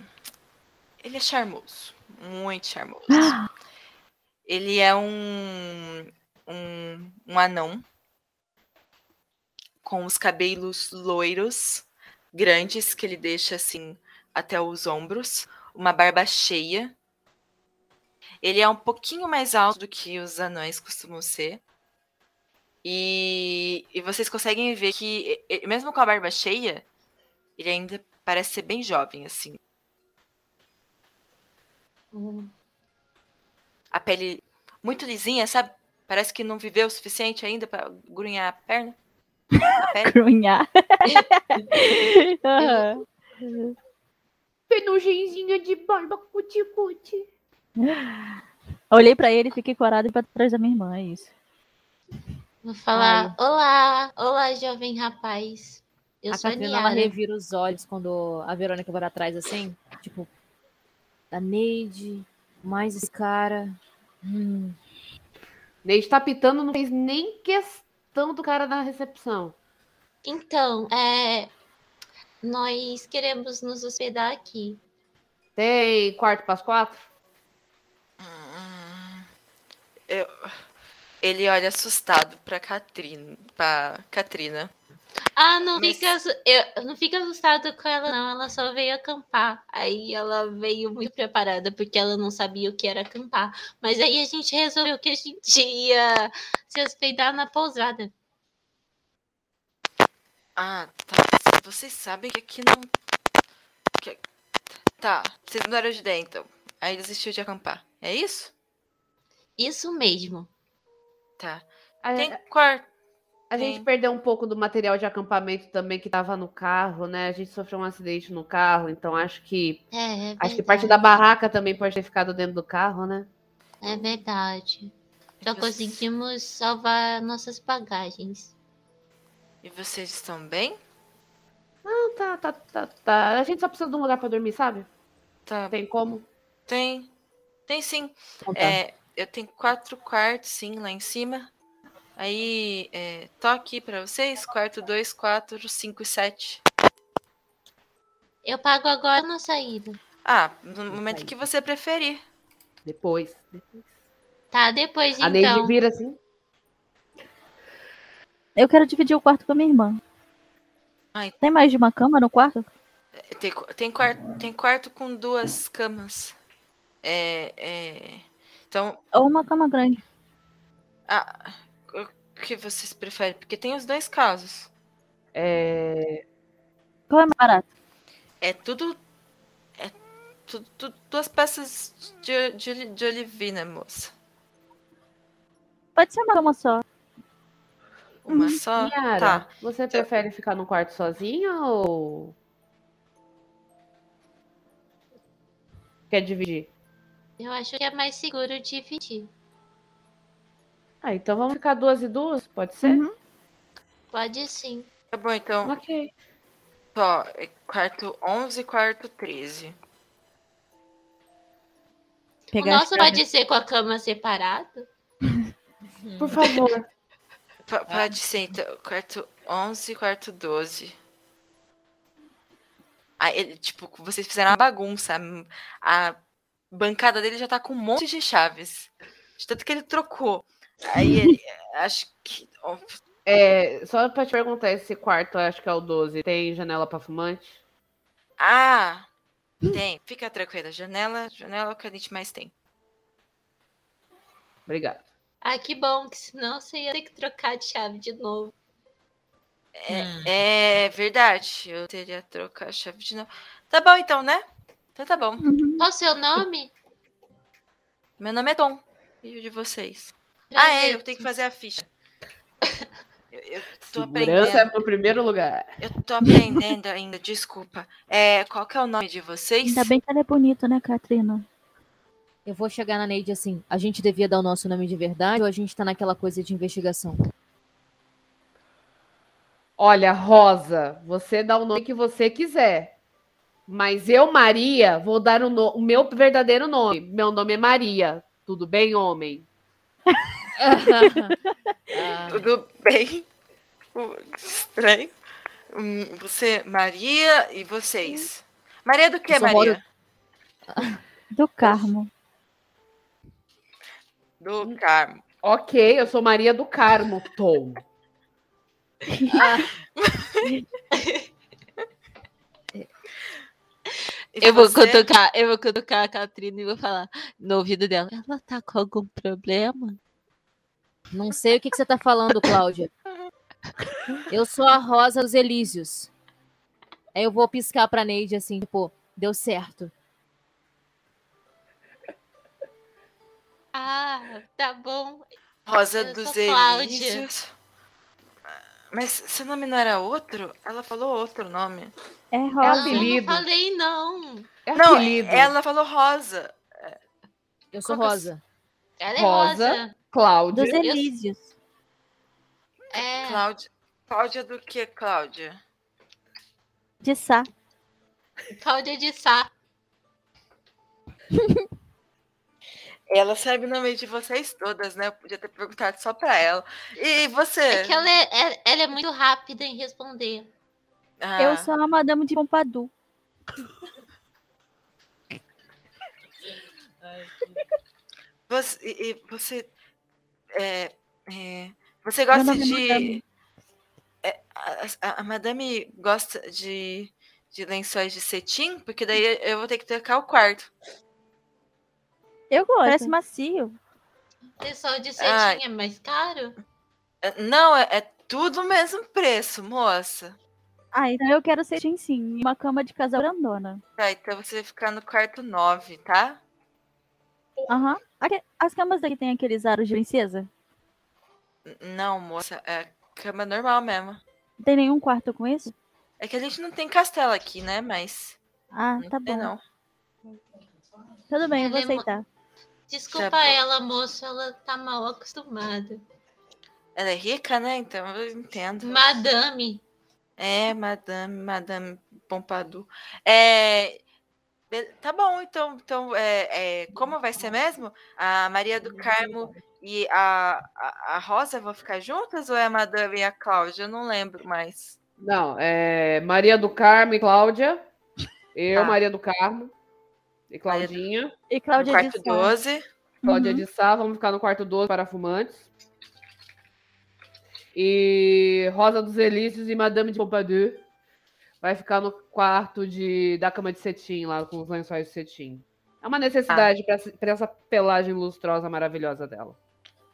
Ele é charmoso. Muito charmoso. *gasps* *gasps* Ele é um. Um, um anão. Com os cabelos loiros, grandes, que ele deixa assim até os ombros. Uma barba cheia. Ele é um pouquinho mais alto do que os anões costumam ser. E, e vocês conseguem ver que, mesmo com a barba cheia, ele ainda parece ser bem jovem, assim. A pele muito lisinha, sabe? Parece que não viveu o suficiente ainda pra grunhar a perna. A *laughs* pele. Grunhar. *laughs* Aham. Penugenzinha de barba cuti-cuti. Olhei pra ele e fiquei corada e pra trás da minha irmã, é isso. Vou falar: Olá, olá, jovem rapaz. Eu a sou a Catrina, ela Niara. revira os olhos quando a Verônica vai pra trás, assim. Tipo, a Neide, mais esse cara. Hum, Neide tá pitando, não fez nem questão do cara da recepção. Então, é, nós queremos nos hospedar aqui. Tem quarto para as quatro? Hum, eu- ele olha assustado pra Catrina. Pra Catrina. Ah, não Mas- fica, eu, não fica assustado com ela, não. Ela só veio acampar. Aí ela veio muito preparada, porque ela não sabia o que era acampar. Mas aí a gente resolveu que a gente ia se hospedar na pousada. Ah, tá. Vocês sabem que aqui não. que- Tá, vocês mudaram de ideia então. Aí desistiu de acampar. É isso? Isso mesmo. Tá. Tem quarto. A gente perdeu um pouco do material de acampamento também que tava no carro, né? A gente sofreu um acidente no carro, então acho que É, é acho que parte da barraca também pode ter ficado dentro do carro, né? É verdade. Só conseguimos salvar nossas bagagens. E vocês estão bem? Não, tá, tá, tá, tá. A gente só precisa de um lugar para dormir, sabe? Tá. Tem como? Tem. Tem sim. então tá. É, eu tenho quatro quartos, sim, lá em cima. Aí, é, toque pra vocês. Quarto 2, 4, 5 e 7. Eu pago agora na saída. Ah, no momento que você preferir. Depois. depois. Tá, depois A Neide então. vira assim. Eu quero dividir o quarto com a minha irmã. Ai. Tem mais de uma cama no quarto? Tem, tem, quarto, tem quarto com duas camas. É, é, então, Ou uma cama grande? ah, que vocês preferem? Porque tem os dois casos. É, Qual é mais barato? É tudo. É tudo, tudo- duas peças de, de, de olivina, moça. Pode ser uma só. Uma só? Yara, Tá. você prefere ficar no quarto sozinha ou. Quer dividir? Eu acho que é mais seguro dividir. Ah, então vamos ficar duas e duas? Pode ser? Uhum. Pode sim. Tá bom, então. Ok. Ó, é quarto 11 e quarto 13. O Pegar as nosso pode ser com a cama separada? *laughs* Por favor. P- pode ser, então. Quarto 11 e quarto 12. Aí, ele, tipo, vocês fizeram uma bagunça. A, a bancada dele já tá com um monte de chaves. De tanto que ele trocou. Aí. *laughs* Acho que. É, só pra te perguntar, esse quarto, acho que é o 12, tem janela pra fumante? Ah! Tem, fica tranquila. Janela, janela é o que a gente mais tem. Obrigado. Ah, que bom, que senão você ia ter que trocar de chave de novo. É, é verdade. Eu teria trocado a chave de novo. Tá bom, então, né? Então tá bom. Qual o seu nome? Meu nome é Tom. E o de vocês? Ah, é, eu tenho que fazer a ficha. *laughs* Eu, eu tô Segurança é aprendendo. pro primeiro lugar. Eu tô aprendendo ainda, desculpa. É, qual que é o nome de vocês? Ainda bem que ela é bonita, né, Katrina? Eu vou chegar na Neide assim. A gente devia dar o nosso nome de verdade ou a gente tá naquela coisa de investigação? Olha, Rosa, você dá o nome que você quiser. Mas eu, Maria, vou dar o, no- o meu verdadeiro nome. Meu nome é Maria. Tudo bem, homem? *laughs* Ah, Tudo bem? Uh, Estranho. Hum, Você, Maria e vocês? Maria do que, Maria? Do Carmo. Do Carmo. Ok, eu sou Maria do Carmo, Tom. *laughs* *laughs* E Eu vou você? cutucar, eu vou cutucar a Catrina e vou falar no ouvido dela. Ela tá com algum problema? não sei o que, que você tá falando, Cláudia. Eu sou a Rosa dos Elísios. Aí eu vou piscar pra Neide assim, tipo, deu certo. Ah, tá bom. Rosa Eu dos. Elísios. Mas seu nome não era outro? Ela falou outro nome. É É rosa. Não, apelido. não falei não. É Não, apelido. ela falou Rosa. Eu sou Qual que é Rosa. Ela é Rosa. rosa. Cláudia. Dos Elísios. É. Cláudia. Cláudia do que, Cláudia? De Sá. Cláudia de Sá. *laughs* Ela sabe o nome de vocês todas, né? Eu podia ter perguntado só pra ela. E você? É que ela é, é- ela é muito rápida em responder. Ah, Eu sou a Madame de Pompadour. Você, e, e você, é, é, você gosta é de. É, a, a- a madame gosta de, de lençóis de cetim? Porque daí eu vou ter que trocar o quarto. Eu gosto. Parece macio. Pessoal de cetim é mais caro? É, Não, é, é tudo o mesmo preço, moça. Ah, então eu quero cetim sim. Uma cama de casal grandona. Tá, então você vai ficar no quarto 9, tá? Aham. Aque- As camas daqui tem aqueles aros de princesa? Não, moça, é cama normal mesmo. Não tem nenhum quarto com isso? É que a gente não tem castelo aqui, né? Mas Ah, não tá tem bom. não. Tudo bem, eu vou aceitar. Desculpa bom. ela, moço. Ela tá mal acostumada. Ela é rica, né? Então eu entendo. Madame. É, Madame, Madame Pompadour. É, Tá bom, então, então é, é, como vai ser mesmo? A Maria do Carmo e a, a, a Rosa vão ficar juntas ou é a Madame e a Cláudia? Eu não lembro mais. Não, é Maria do Carmo e Cláudia. Eu, Tá. Maria do Carmo e Claudinha. E No Cláudia quarto de Sá. 12. Cláudia Uhum. de Sá, vamos ficar no quarto 12 para fumantes. E Rosa dos Elíseos e Madame de Pompadour vai ficar no quarto de, da cama de cetim, lá com os lençóis de cetim. É uma necessidade para essa pelagem lustrosa maravilhosa dela.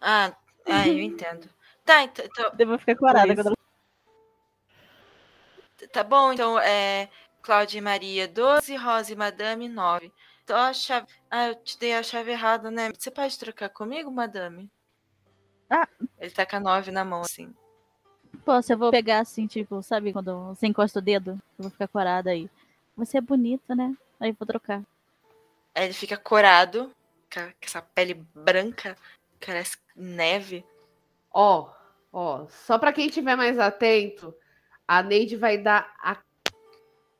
Ah, ah, eu entendo. Tá, então, então- Eu vou ficar corada quando tá bom, então é Cláudia e Maria 12, Rosa e Madame 9. Então a chave. Ah, eu te dei a chave errada, né? Você pode trocar comigo, Madame? Ah. Ele tá com a 9 na mão, assim. Posso, eu vou pegar assim, tipo, sabe quando você encosta o dedo? Eu vou ficar corada aí. Você é bonita, né? Aí eu vou trocar. Aí ele fica corado, com essa pele branca, parece neve. Ó, ó, só para quem estiver mais atento, a Neide vai dar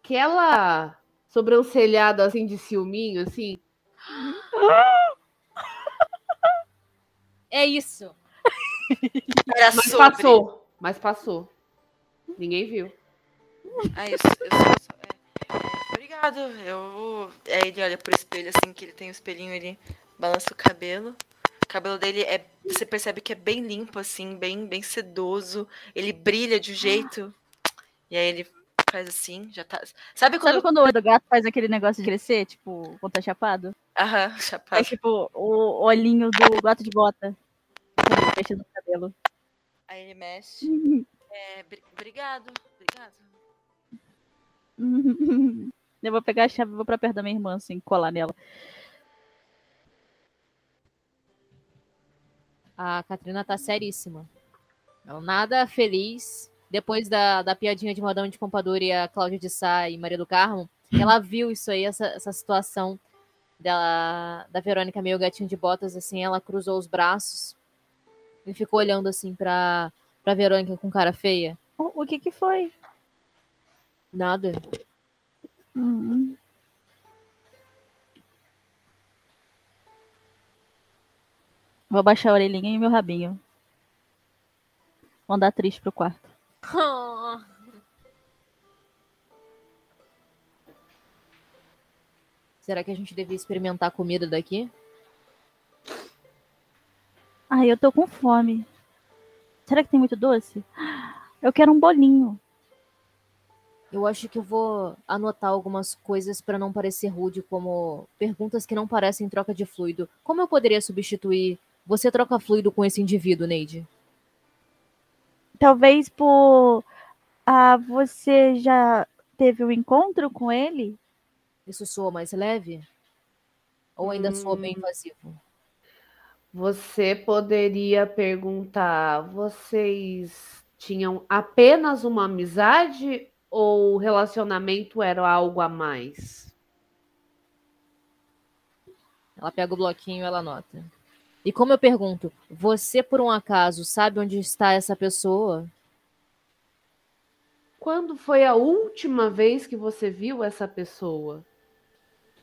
aquela sobrancelhada assim de ciúminho, assim. É isso. Era Mas sobre. passou, mas passou. Ninguém viu. Ah, eu, sou- eu sou- sou- é, é, obrigado. Eu, aí ele olha pro espelho, assim, que ele tem o espelhinho, ele balança o cabelo. O cabelo dele é. Você percebe que é bem limpo, assim, bem, bem sedoso. Ele brilha de um jeito. E aí ele faz assim, já tá. Sabe quando. Sabe quando o olho do gato faz aquele negócio de crescer, tipo, quando tá chapado? Aham, É chapado. tipo o olhinho do gato de bota. Fecha no cabelo. Aí ele mexe. *laughs* É, bri- obrigado, obrigado. *laughs* Eu vou pegar a chave e vou pra perto da minha irmã, assim, colar nela. A Katrina tá seríssima. Ela nada feliz. Depois da, da piadinha de Madame de Pompadour e a Cláudia de Sá e Maria do Carmo, ela viu isso aí, essa, essa situação dela, da Verônica meio gatinho de botas, assim, ela cruzou os braços e ficou olhando assim pra, pra Verônica com cara feia. O, o que que foi? Nada. Hum. Vou baixar a orelhinha e meu rabinho. Vou andar triste pro quarto. *laughs* Será que a gente devia experimentar a comida daqui? Ai, eu tô com fome. Será que tem muito doce? Eu quero um bolinho. Eu acho que eu vou anotar algumas coisas para não parecer rude, como perguntas que não parecem troca de fluido. Como eu poderia substituir? Você troca fluido com esse indivíduo, Neide? Talvez por. Ah, você já teve um encontro com ele? Isso soa mais leve? Ou ainda soa bem Hum. invasivo? Você poderia perguntar: vocês tinham apenas uma amizade ou o relacionamento era algo a mais? Ela pega o bloquinho e ela anota. E como eu pergunto, você por um acaso sabe onde está essa pessoa? Quando foi a última vez que você viu essa pessoa?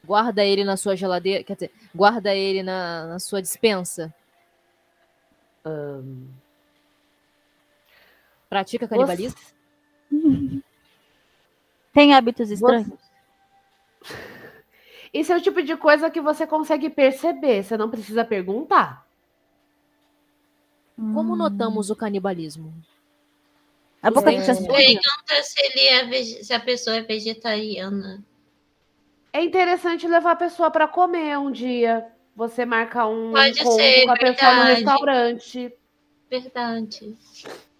Guarda ele na sua geladeira, quer dizer, guarda ele na, na sua dispensa? Pratica canibalismo? *laughs* Tem hábitos estranhos? Esse é o tipo de coisa que você consegue perceber, você não precisa perguntar. Como Hum. notamos o canibalismo? A boca É. Pergunta se, ele é se a pessoa é vegetariana. É interessante levar a pessoa para comer um dia. Você marca um Pode encontro ser, com a pessoa no verdade. restaurante. Verdade.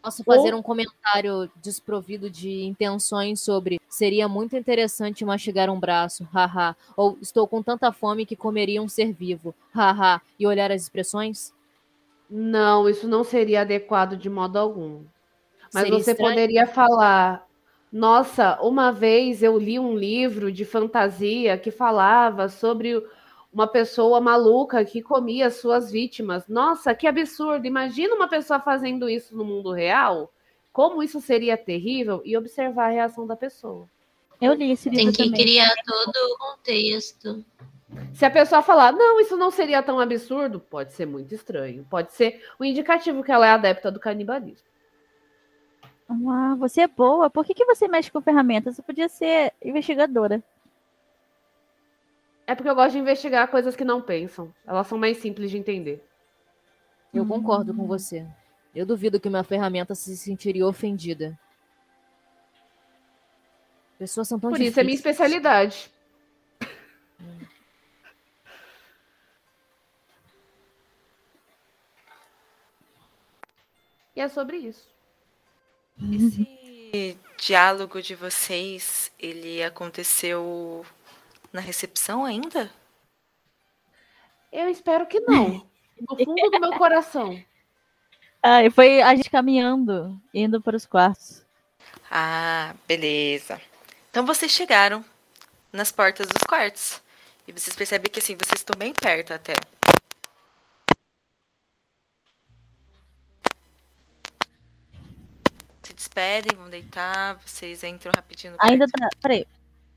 Posso fazer Ou- um comentário desprovido de intenções sobre seria muito interessante mastigar um braço, haha. Ou estou com tanta fome que comeria um ser vivo, haha. E olhar as expressões? Não, isso não seria adequado de modo algum. Mas Seria você estranho. poderia falar: Nossa, uma vez eu li um livro de fantasia que falava sobre uma pessoa maluca que comia suas vítimas. Nossa, que absurdo! Imagina uma pessoa fazendo isso no mundo real. Como isso seria terrível? E observar a reação da pessoa. Eu li esse livro Tem que também. criar todo o contexto. Se a pessoa falar, não, isso não seria tão absurdo, pode ser muito estranho. Pode ser o indicativo que ela é adepta do canibalismo. Ah, você é boa. Por que, que você mexe com ferramentas? Você podia ser investigadora. É porque eu gosto de investigar coisas que não pensam. Elas são mais simples de entender. Eu concordo com você. Eu duvido que uma ferramenta se sentiria ofendida. Pessoas são tão Por isso é minha difíceis. especialidade. E é sobre isso. Esse diálogo de vocês, ele aconteceu na recepção ainda? Eu espero que não. *laughs* No fundo do meu coração. Ah, foi a gente caminhando, indo para os quartos. Ah, beleza. Então vocês chegaram nas portas dos quartos. E vocês percebem que assim, vocês estão bem perto até. Se despedem, vão deitar, vocês entram rapidinho no Ainda quarto. tá. Peraí.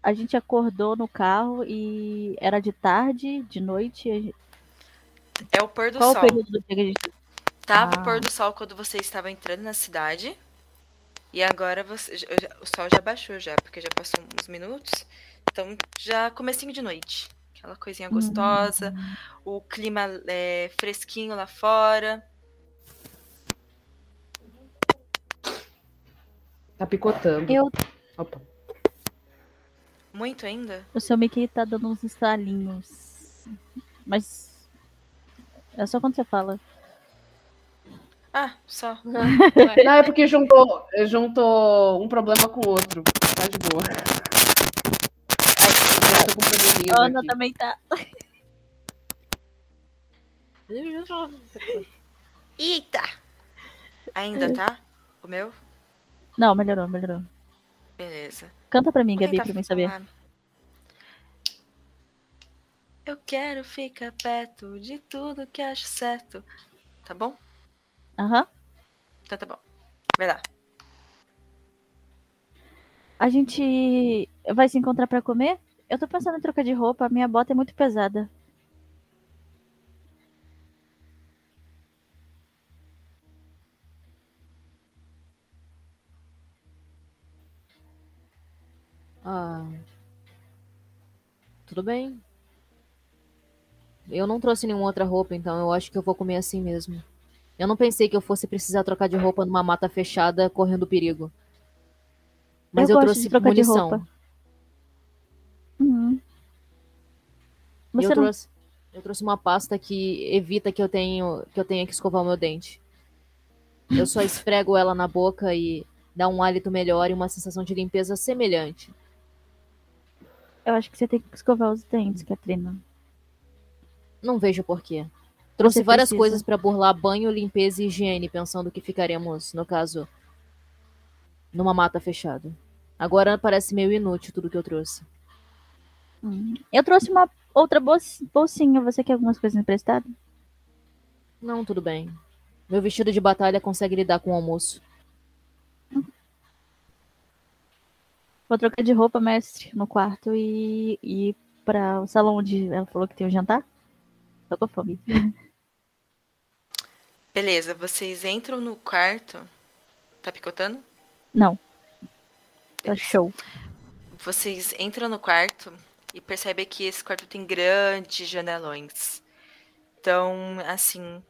A gente acordou no carro e era de tarde, de noite. gente- É o pôr do Qual o sol. período do dia que a gente. Tava Ah. o pôr do sol quando você estava entrando na cidade. E agora você, o sol já baixou já, porque já passou uns minutos. Então já comecinho de noite. Aquela coisinha gostosa. O clima é, fresquinho lá fora. Tá picotando. Eu, Opa. Muito ainda? o seu Mickey tá dando uns estalinhos. Mas. É só quando você fala. Ah, só. *laughs* Não, é porque juntou, juntou um problema com o outro. Tá de boa. Ai, eu tô com Ana aqui. também tá. Eita! Ainda tá? O meu? Não, melhorou, melhorou. Beleza. Canta pra mim, Vou Gabi, tentar pra mim saber. falar. Eu quero ficar perto de tudo que acho certo. Tá bom? Aham. Então tá bom. Vai lá. A gente vai se encontrar pra comer? Eu tô pensando em trocar de roupa, minha bota é muito pesada. Tudo bem. Eu não trouxe nenhuma outra roupa, então eu acho que eu vou comer assim mesmo. Eu não pensei que eu fosse precisar trocar de roupa numa mata fechada correndo perigo. Mas Eu eu, trouxe de trocar de munição. roupa. Uhum. Eu não... trouxe, eu trouxe uma pasta que evita que eu tenho que eu tenha que escovar o meu dente. Eu só *laughs* esfrego ela na boca e dá um hálito melhor e uma sensação de limpeza semelhante. Eu acho que você tem que escovar os dentes, Katrina. Não vejo porquê. Trouxe Você várias precisa. coisas pra burlar banho, limpeza e higiene, pensando que ficaremos, no caso, numa mata fechada. Agora parece meio inútil tudo que eu trouxe. Hum. Eu trouxe uma outra bols- bolsinha. Você quer algumas coisas emprestadas? Não, tudo bem. Meu vestido de batalha consegue lidar com o almoço. Vou trocar de roupa, mestre, no quarto e ir para o salão onde ela falou que tem o jantar. Tô com fome. *laughs* Beleza, vocês entram no quarto. Tá picotando? Não. Tá show. Vocês entram no quarto e percebem que esse quarto tem grandes janelões. Então, assim,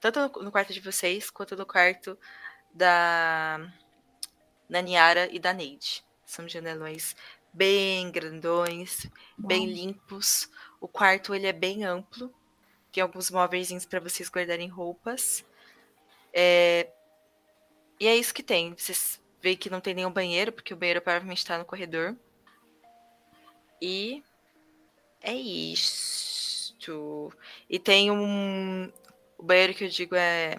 tanto no quarto de vocês quanto no quarto da, da Niara e da Neide. São janelões bem grandões, bem limpos. O quarto ele é bem amplo. Tem alguns móveis para vocês guardarem roupas. É, E é isso que tem. Vocês veem que não tem nenhum banheiro, porque o banheiro provavelmente está no corredor. E é isto. E tem um. O banheiro que eu digo é.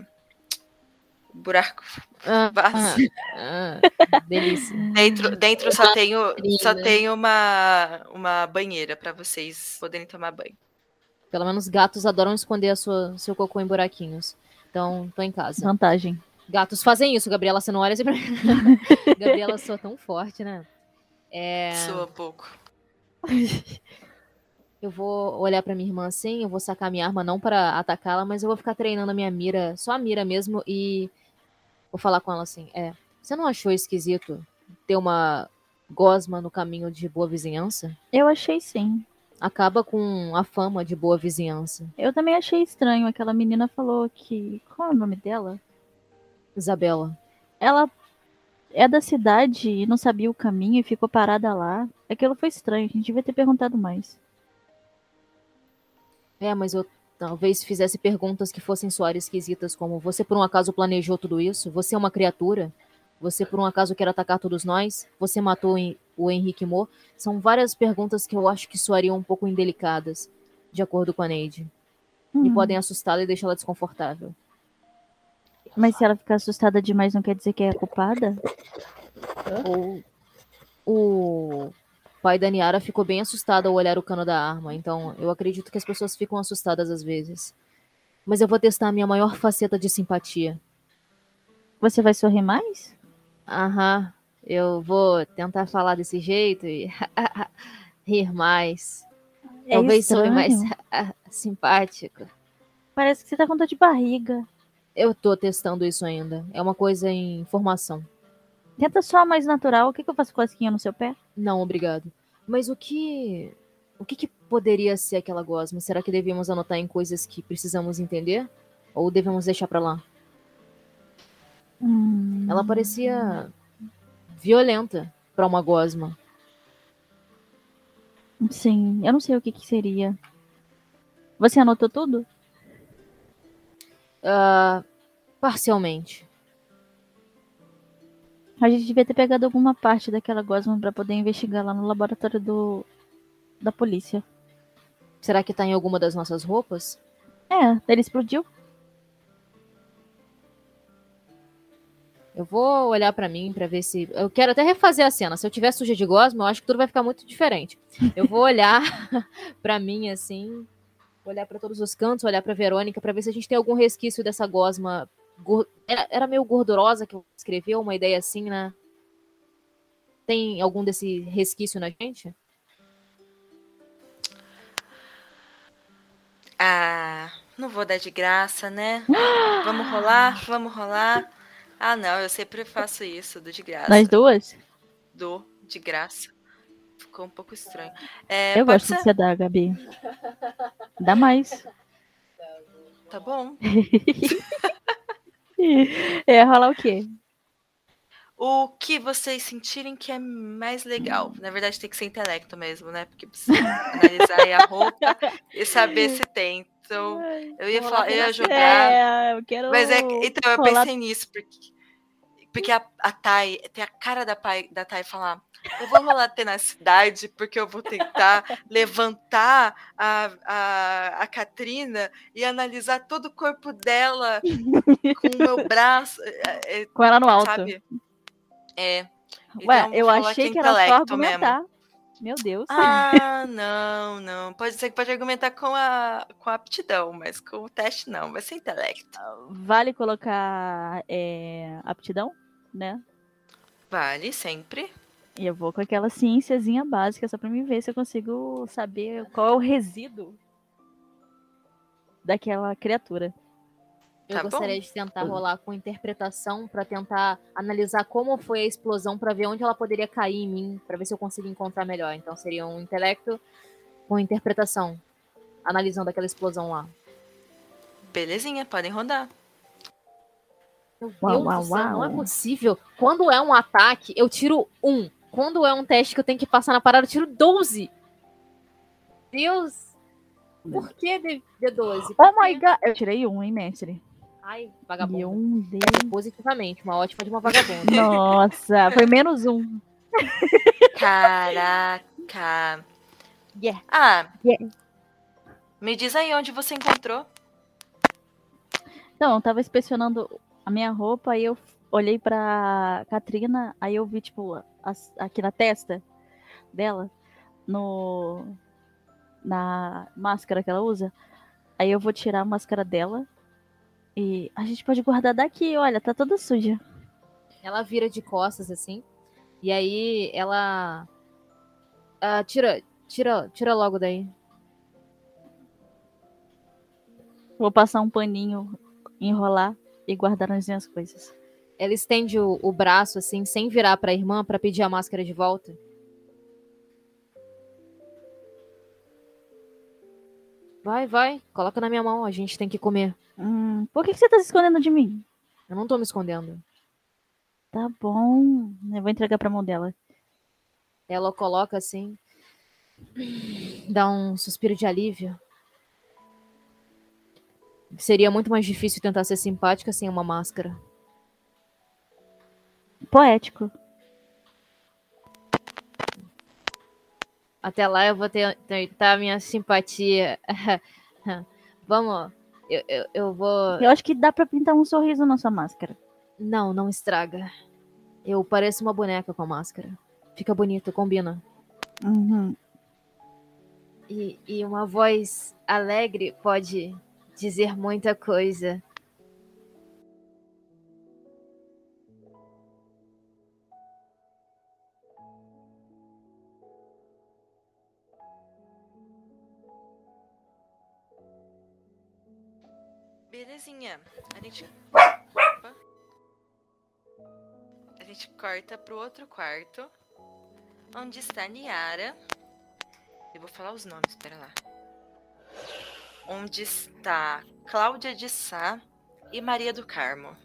Buraco. Ah, Vaso. ah, delícia. *laughs* Dentro, dentro só tem, o- só tem uma, uma banheira para vocês poderem tomar banho. Pelo menos gatos adoram esconder a sua, seu cocô em buraquinhos. Então, tô em casa. Vantagem. Gatos fazem isso, Gabriela, você não olha assim pra mim. Gabriela soa tão forte, né? É, Soa pouco. *laughs* eu vou olhar pra minha irmã assim, eu vou sacar minha arma não pra atacá-la, mas eu vou ficar treinando a minha mira, só a mira mesmo, e vou falar com ela assim: é, você não achou esquisito ter uma gosma no caminho de boa vizinhança? Eu achei sim. Acaba com a fama de boa vizinhança. Eu também achei estranho. Aquela menina falou que. Qual é o nome dela? Isabela. Ela é da cidade e não sabia o caminho e ficou parada lá. Aquilo foi estranho. A gente devia ter perguntado mais. É, mas eu talvez fizesse perguntas que fossem soar esquisitas, como você por um acaso planejou tudo isso? Você é uma criatura? Você por um acaso quer atacar todos nós? Você matou o Henrique Mo? São várias perguntas que eu acho que soariam um pouco indelicadas, de acordo com a Neide. E Hum, podem assustá-la e deixá-la desconfortável. Mas se ela ficar assustada demais, não quer dizer que é a culpada? Ou o pai da Niara ficou bem assustado ao olhar o cano da arma, então eu acredito que as pessoas ficam assustadas às vezes. Mas eu vou testar a minha maior faceta de simpatia. Você vai sorrir mais? Aham, eu vou tentar falar desse jeito e *laughs* rir mais. É Talvez sorrir mais estranho. *laughs* simpático. Parece que você tá com dor de barriga. Eu tô testando isso ainda. É uma coisa em formação. Tenta só mais natural. O que, que eu faço com a esquinha no seu pé? Não, obrigado. Mas o que. O que, que poderia ser aquela gosma? Será que devíamos anotar em coisas que precisamos entender? Ou devemos deixar pra lá? Hum, Ela parecia violenta pra uma gosma. Sim, eu não sei o que, que seria. Você anotou tudo? Ah, parcialmente. A gente devia ter pegado alguma parte daquela gosma pra poder investigar lá no laboratório do da polícia. Será que tá em alguma das nossas roupas? É, ele explodiu. Eu vou olhar pra mim pra ver se. Eu quero até refazer a cena. Se eu tiver suja de gosma, eu acho que tudo vai ficar muito diferente. *laughs* Eu vou olhar *laughs* pra mim assim, olhar pra todos os cantos, olhar pra Verônica pra ver se a gente tem algum resquício dessa gosma. Era, era meio gordurosa que eu escrevi, uma ideia assim, né? Tem algum desse resquício na gente? Ah, não vou dar de graça, né? *gasps* Vamos rolar? Vamos rolar? Ah, não, eu sempre faço isso, do de graça. Nós duas? Dou de graça. Ficou um pouco estranho. É, eu gosto ser? que você dá, Gabi. Dá mais. Tá bom. *laughs* *laughs* É, rolar o quê? O que vocês sentirem que é mais legal. Na verdade, tem que ser intelecto mesmo, né? Porque precisa *laughs* analisar aí a roupa e saber se tem. Então, eu ia, falar, eu ia jogar. É, eu quero. Mas é então, eu rolar- pensei nisso, porque, porque a, a Thay tem a cara da, pai, da Thay falar. Eu vou rolar tenacidade, porque eu vou tentar levantar a, a, a Katrina e analisar todo o corpo dela *laughs* com o meu braço. é, é, Com ela no alto. Sabe? É. Ué, Então, eu achei que era só intelecto mesmo. argumentar. Meu Deus. Ah, não, não. Pode ser que pode argumentar com a, com a aptidão, mas com o teste não. Vai ser intelecto. Vale colocar é, aptidão, né? Vale, sempre. E eu vou com aquela ciênciazinha básica só pra me ver se eu consigo saber qual é o resíduo daquela criatura. Eu Tá bom. gostaria de tentar rolar com interpretação pra tentar analisar como foi a explosão pra ver onde ela poderia cair em mim, pra ver se eu consigo encontrar melhor. Então seria um intelecto com interpretação, analisando aquela explosão lá. Belezinha, podem rodar. Meu Uau, Deus uau, do céu, não é uau. possível. Quando é um ataque, eu tiro um. Quando é um teste que eu tenho que passar na parada, eu tiro 12. Deus! Por que D- D12? Por Oh my god! Eu tirei um, hein, mestre? Ai, vagabundo. um D. Positivamente, uma ótima de uma vagabunda. Nossa, foi menos um. Caraca. Yeah. Ah, Yeah. me diz aí onde você encontrou. Não, eu tava inspecionando a minha roupa, aí eu olhei pra Katrina, aí eu vi, tipo, as- aqui na testa dela, no. na máscara que ela usa. Aí eu vou tirar a máscara dela. E a gente pode guardar daqui, olha, tá toda suja. Ela vira de costas assim. E aí ela Ah, tira, tira, tira logo daí. Vou passar um paninho, enrolar e guardar nas minhas coisas. Ela estende o, o braço assim, sem virar pra irmã, pra pedir a máscara de volta. Vai, vai, coloca na minha mão, a gente tem que comer. Hum, por que que você tá se escondendo de mim? Eu não tô me escondendo. Tá bom. Eu vou entregar pra mão dela. Ela coloca assim, dá um suspiro de alívio. Seria muito mais difícil tentar ser simpática sem uma máscara. Poético. Até lá eu vou tentar minha simpatia. *laughs* Vamos, eu, eu, eu vou. Eu acho que dá pra pintar um sorriso na sua máscara. Não, não estraga. Eu pareço uma boneca com a máscara. Fica bonito, combina. Uhum. E, e uma voz alegre pode dizer muita coisa. Belezinha. A gente. Opa. A gente corta pro outro quarto. Onde está a Niara. Eu vou falar os nomes, pera lá. Onde está Cláudia de Sá e Maria do Carmo.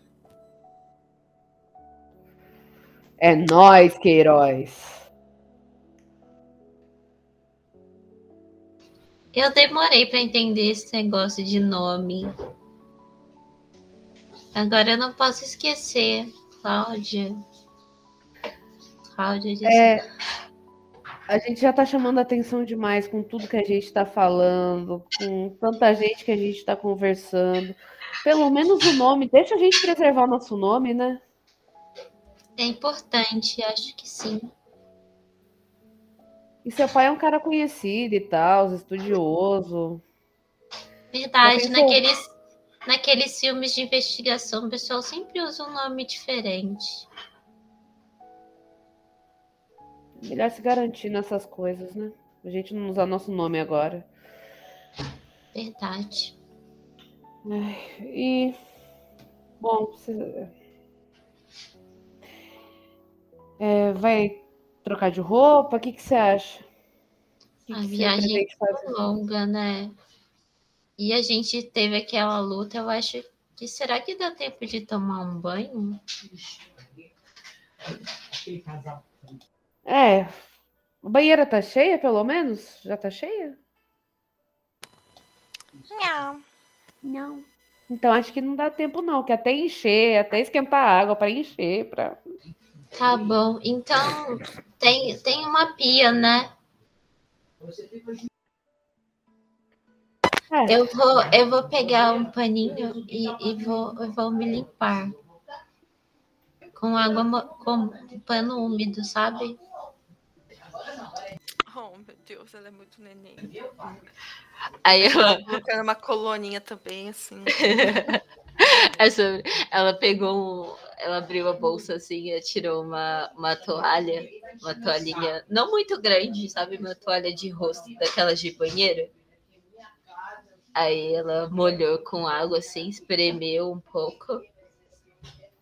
É nós, Queiroz. Eu demorei pra entender esse negócio de nome. Agora eu não posso esquecer. Cláudia. Cláudia de É, a gente já tá chamando atenção demais com tudo que a gente tá falando, com tanta gente que a gente tá conversando. Pelo menos o nome, deixa a gente preservar nosso nome, né? É importante, acho que sim. E seu pai é um cara conhecido e tal, estudioso. Verdade, naqueles, naqueles filmes de investigação, o pessoal sempre usa um nome diferente. Melhor se garantir nessas coisas, né? A gente não usar nosso nome agora. Verdade. E. Bom, você. É, vai trocar de roupa? O que, que você acha? Que A que viagem fazer? longa, né? E a gente teve aquela luta, eu acho que será que dá tempo de tomar um banho? É. A banheira tá cheia, pelo menos? Já tá cheia? Não. Não. Então acho que não dá tempo, não, que até encher, até esquentar a água para encher, para. Tá bom. Então, tem, tem uma pia, né? É. Eu vou, eu vou pegar um paninho e, e vou, eu vou me limpar. Com água, com pano úmido, sabe? *laughs* Oh, meu Deus, ela é muito neném. Aí ela, Vou colocar uma coloninha também, assim. *laughs* é sobre- ela pegou um, ela abriu a bolsa assim e tirou uma, uma toalha, uma toalhinha não muito grande, sabe? Uma toalha de rosto, daquelas de banheiro. Aí ela molhou com água assim, espremeu um pouco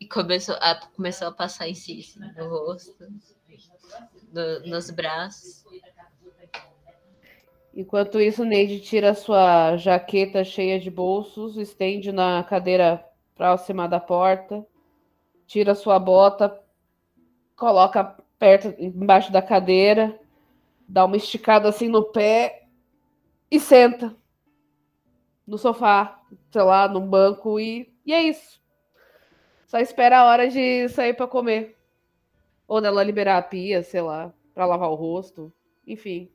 e começou a, começou a passar em si, assim, no rosto, no- nos braços. Enquanto isso, Neide tira sua jaqueta cheia de bolsos, estende na cadeira próxima da porta, tira sua bota, coloca perto, embaixo da cadeira, dá uma esticada assim no pé e senta no sofá, sei lá, num banco e, e é isso. Só espera a hora de sair para comer. Ou dela liberar a pia, sei lá, para lavar o rosto, enfim.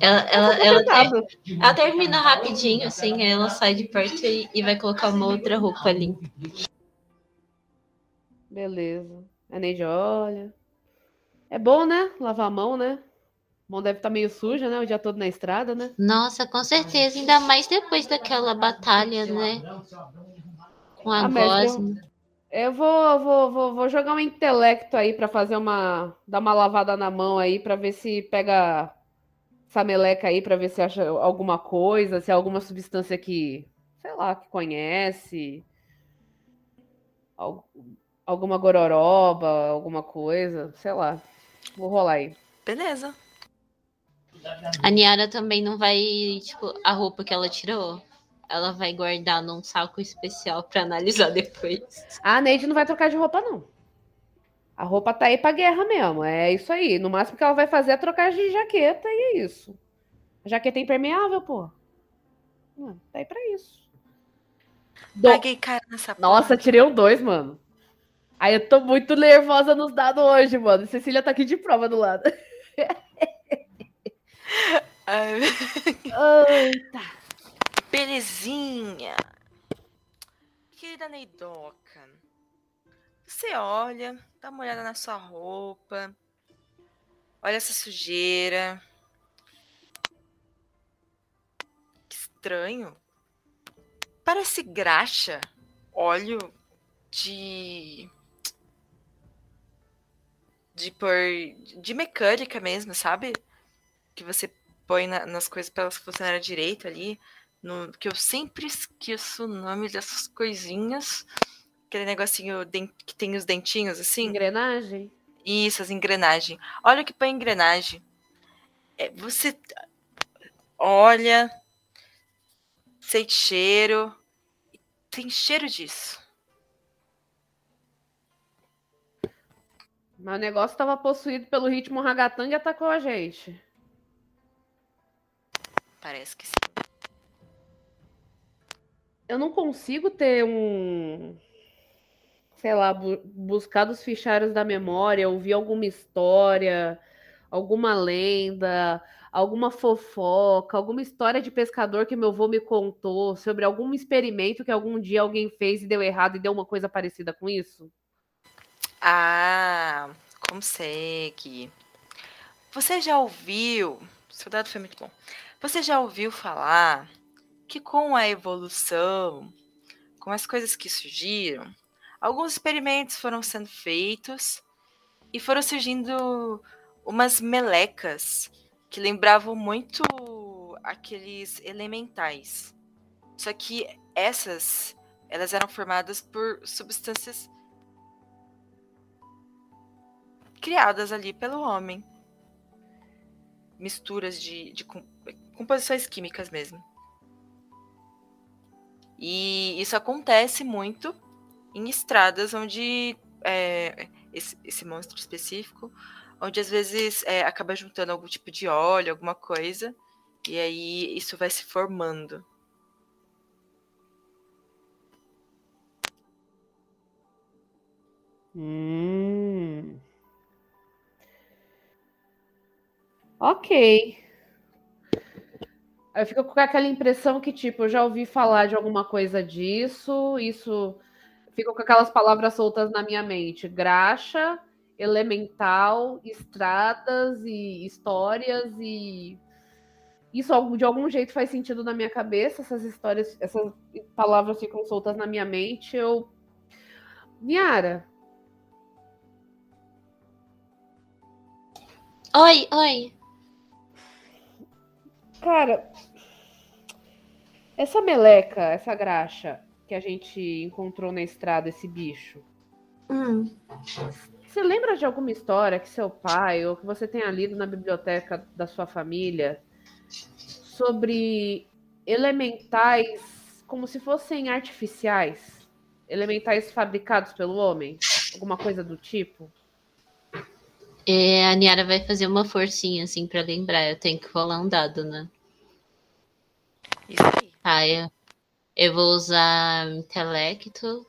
Ela, ela, ela, Coitado. ela termina rapidinho, assim, ela sai de perto e, e vai colocar uma outra roupa ali. Beleza. A Neide olha. É bom, né? Lavar a mão, né? A mão deve estar meio suja, né? O dia todo na estrada, né? Nossa, com certeza, ainda mais depois daquela batalha, né? Com a Ah, mas gosma. Eu vou, vou, vou, vou jogar um intelecto aí pra fazer uma. dar uma lavada na mão aí pra ver se pega essa meleca aí, pra ver se acha alguma coisa, se é alguma substância que, sei lá, que conhece. Al- Alguma gororoba, alguma coisa, sei lá. Vou rolar aí. Beleza. A Niara também não vai, tipo, a roupa que ela tirou, ela vai guardar num saco especial pra analisar depois. A Neide não vai trocar de roupa, não. A roupa tá aí pra guerra mesmo. É isso aí. No máximo que ela vai fazer é trocar de jaqueta e é isso. A jaqueta é impermeável, pô. Hum, tá aí pra isso. Do- Paguei cara nessa Nossa, porra. tirei um dois, mano. Aí eu tô muito nervosa nos dados hoje, mano. Cecília tá aqui de prova do lado. *laughs* Eita. Belezinha. Querida Neidoca, você olha, dá uma olhada na sua roupa, olha essa sujeira. Que estranho. Parece graxa, óleo de. de por. de mecânica mesmo, sabe? Que você põe na- nas coisas para elas funcionarem direito ali. No, que eu sempre esqueço o nome dessas coisinhas. Aquele negocinho que tem os dentinhos assim. Engrenagem? Isso, as engrenagens. Olha o que põe engrenagem. É, você olha, sente cheiro. Tem cheiro disso. Mas o negócio tava possuído pelo ritmo ragatanga e atacou a gente. Parece que sim. Eu não consigo ter um. Sei lá, bu- buscar dos fichários da memória, ouvir alguma história, alguma lenda, alguma fofoca, alguma história de pescador que meu avô me contou sobre algum experimento que algum dia alguém fez e deu errado e deu uma coisa parecida com isso? Ah, consegue. Você já ouviu? Seu dado foi muito bom. Você já ouviu falar que com a evolução, com as coisas que surgiram, alguns experimentos foram sendo feitos e foram surgindo umas melecas que lembravam muito aqueles elementais. Só que essas, elas eram formadas por substâncias criadas ali pelo homem. Misturas de, de com- composições químicas mesmo. E isso acontece muito em estradas onde é, esse, esse monstro específico, onde às vezes é, acaba juntando algum tipo de óleo, alguma coisa, e aí isso vai se formando. Hum. Ok. Eu fico com aquela impressão que, tipo, eu já ouvi falar de alguma coisa disso, isso. Fico com aquelas palavras soltas na minha mente. Graxa, elemental, estradas e histórias e. Isso de algum jeito faz sentido na minha cabeça, essas histórias, essas palavras ficam soltas na minha mente. Eu. Miara, Oi, oi. Cara, essa meleca, essa graxa que a gente encontrou na estrada, esse bicho, Hum. você lembra de alguma história que seu pai ou que você tenha lido na biblioteca da sua família sobre elementais como se fossem artificiais? Elementais fabricados pelo homem? Alguma coisa do tipo? É, a Niara vai fazer uma forcinha assim pra lembrar. Eu tenho que rolar um dado, né? Isso aí. Tá, eu, eu vou usar intelecto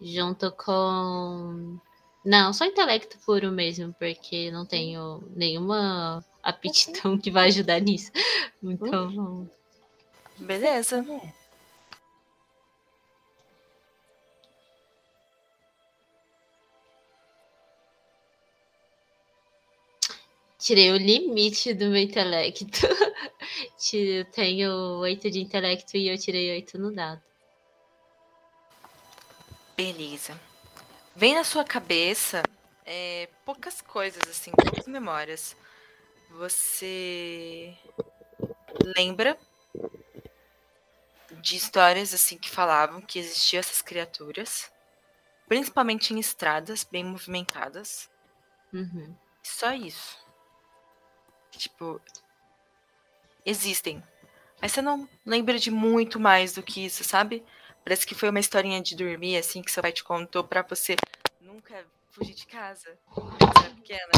junto com. Não, só intelecto puro mesmo, porque não tenho nenhuma aptidão *laughs* que vai ajudar nisso. Então, Beleza. Tirei o limite do meu intelecto. *laughs* Eu tenho 8 de intelecto e eu tirei 8 no dado. Beleza. vem na sua cabeça é, poucas coisas, assim, poucas memórias. Você lembra de histórias assim que falavam que existiam essas criaturas, principalmente em estradas bem movimentadas. Uhum. Só isso. Tipo, existem. Mas você não lembra de muito mais do que isso, sabe? Parece que foi uma historinha de dormir, assim, que seu pai te contou pra você nunca fugir de casa. Você era pequena.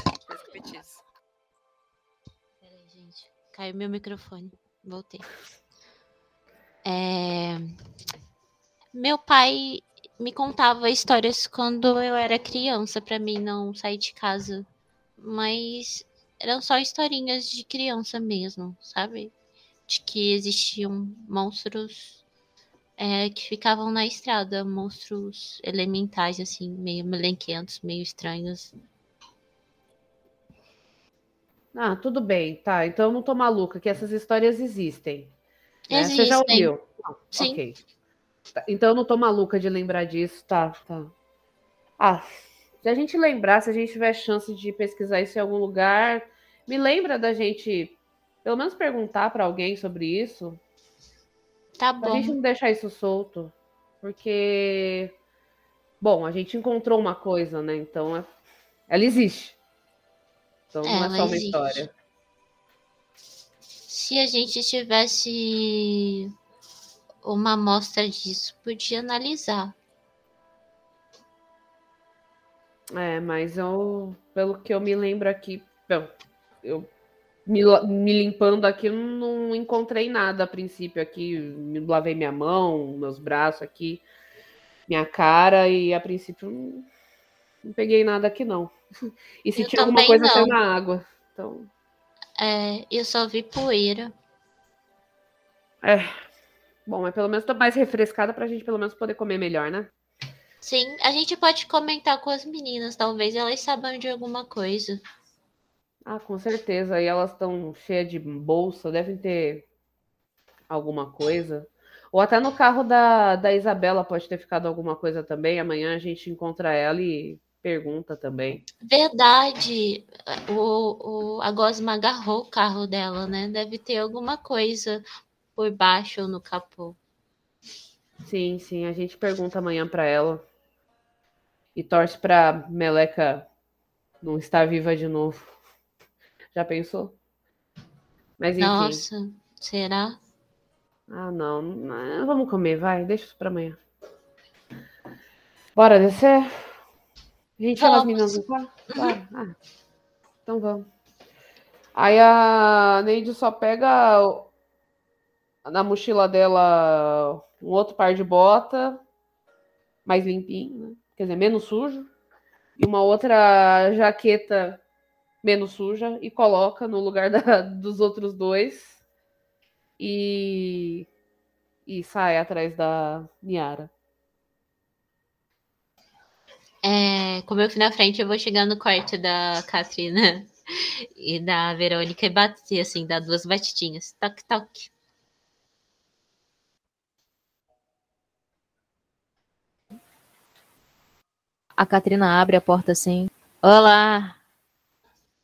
Foi isso. Peraí, gente. Caiu meu microfone. Voltei. É... Meu pai me contava histórias quando eu era criança, pra mim não sair de casa. Mas eram só historinhas de criança mesmo, sabe? De que existiam monstros é, que ficavam na estrada, monstros elementais, assim, meio melenquentos, meio estranhos. Ah, tudo bem, tá. Então eu não tô maluca, que essas histórias existem. né? Você já Existem. ouviu? Não, Sim. ok. Tá, Então eu não tô maluca de lembrar disso, tá, tá. Ah, se a gente lembrar, se a gente tiver chance de pesquisar isso em algum lugar, me lembra da gente, pelo menos perguntar pra alguém sobre isso, Tá pra bom. gente não deixar isso solto, porque, bom, a gente encontrou uma coisa, né? Então é- ela existe. Então não é só uma existe. história. Se a gente tivesse uma amostra disso, podia analisar. É, mas eu, pelo que eu me lembro aqui, bom, eu me, me limpando aqui, não encontrei nada a princípio aqui. Me lavei minha mão, meus braços aqui, minha cara, e a princípio não, não peguei nada aqui, não. E se Eu tinha alguma coisa, saiu na água. Então, É, eu só vi poeira. é. Bom, mas pelo menos tô mais refrescada pra gente pelo menos poder comer melhor, né? Sim, a gente pode comentar com as meninas, talvez elas saibam de alguma coisa. Ah, com certeza. E elas estão cheias de bolsa, devem ter alguma coisa. Ou até no carro da, da Isabela pode ter ficado alguma coisa também. Amanhã a gente encontra ela e pergunta também. Verdade, o, o, a Gosma agarrou o carro dela, né? Deve ter alguma coisa por baixo ou no capô. Sim, sim, a gente pergunta amanhã pra ela. E torce pra Meleca não estar viva de novo. Já pensou? Mas enfim. Nossa, será? Ah, não. Vamos comer, vai. Deixa isso pra amanhã. Bora descer? A gente chama as meninas no quarto? Bora. Ah, então vamos. Aí a Neide só pega na mochila dela um outro par de bota, mais limpinho, né? Quer dizer, menos sujo. E uma outra jaqueta menos suja e coloca no lugar da- *laughs* dos outros dois e, e sai atrás da Niara. É, como eu fui na frente, eu vou chegar no quarto da Katrina *laughs* e da Verônica e bater, assim, dar duas batidinhas. Toque, toque. A Katrina abre a porta assim. Olá!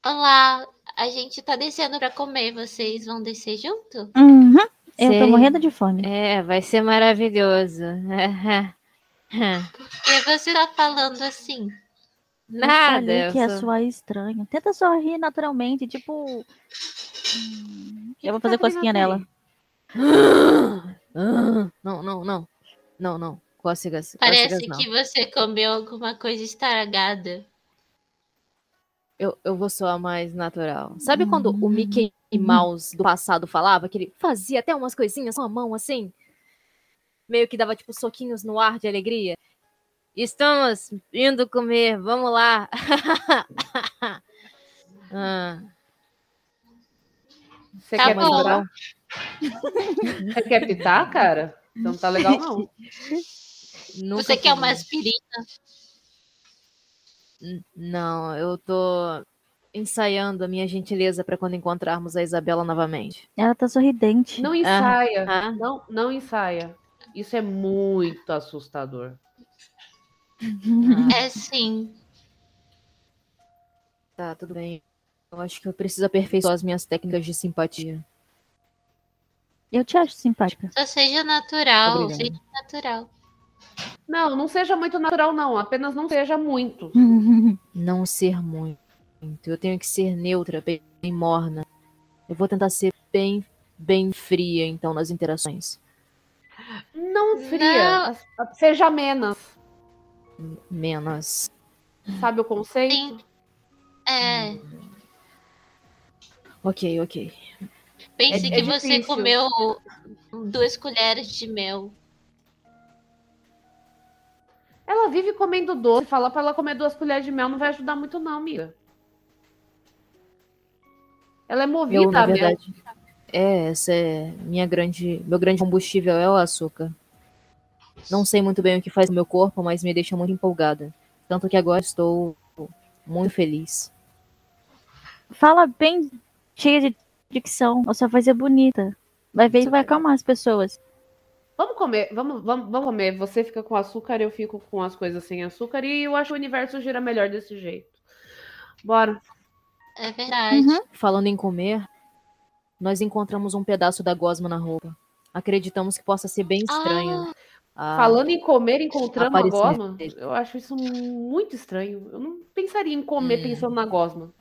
Olá, a gente tá descendo pra comer. Vocês vão descer junto? Uhum. Eu tô morrendo de fome. É, vai ser maravilhoso. E você tá falando assim? Eu Nada. eu que é estranho. Tenta sorrir naturalmente, tipo. hum, Eu vou fazer cosquinha nela. Ah, Não, não, não. Não, não. Cócegas. Parece cócegas não. que você comeu alguma coisa estragada. Eu, eu vou soar mais natural. Sabe quando o Hum. Mickey Mouse do passado falava que ele fazia até umas coisinhas com a mão assim? Meio que dava tipo soquinhos no ar de alegria? Estamos indo comer, vamos lá. *laughs* Ah, Você Tá quer bom. pitar? Você quer pitar, cara? Então não tá legal, não. você quer uma aspirina? Não, eu tô ensaiando a minha gentileza para quando encontrarmos a Isabela novamente. Ela tá sorridente. Não ensaia. Ah. Não, não ensaia. Isso é muito assustador. É sim. Tá, tudo bem. Eu acho que eu preciso aperfeiçoar as minhas técnicas de simpatia. Eu te acho simpática. Só seja natural. Obrigado. Seja natural. Não, não seja muito natural, não. Apenas não seja muito. *laughs* Não ser muito. Eu tenho que ser neutra, bem, bem morna. Eu vou tentar ser bem, bem fria, então, nas interações. Não fria. As- Seja menos. Menos. Sabe o conceito? Sim. É. Ok, ok. Pense É- que é você comeu duas colheres de mel. Ela vive comendo doce. Falar pra ela comer duas colheres de mel não vai ajudar muito, não, amiga. Ela é movida Eu, na verdade, é, essa é minha grande, meu grande combustível é o açúcar. Não sei muito bem o que faz no meu corpo, mas me deixa muito empolgada. Tanto que agora estou muito feliz. Fala bem cheia de dicção. A sua voz é bonita. Vai ver e vai acalmar as pessoas. Vamos comer, vamos, vamos, vamos comer. Você fica com açúcar, eu fico com as coisas sem açúcar. E eu acho que o universo gira melhor desse jeito. Bora. É verdade. Uhum. Falando em comer, nós encontramos um pedaço da gosma na roupa. Acreditamos que possa ser bem estranho. Ah, Ah, Falando em comer, encontrando a gosma, eu acho isso muito estranho. Eu não pensaria em comer Hum. pensando na gosma.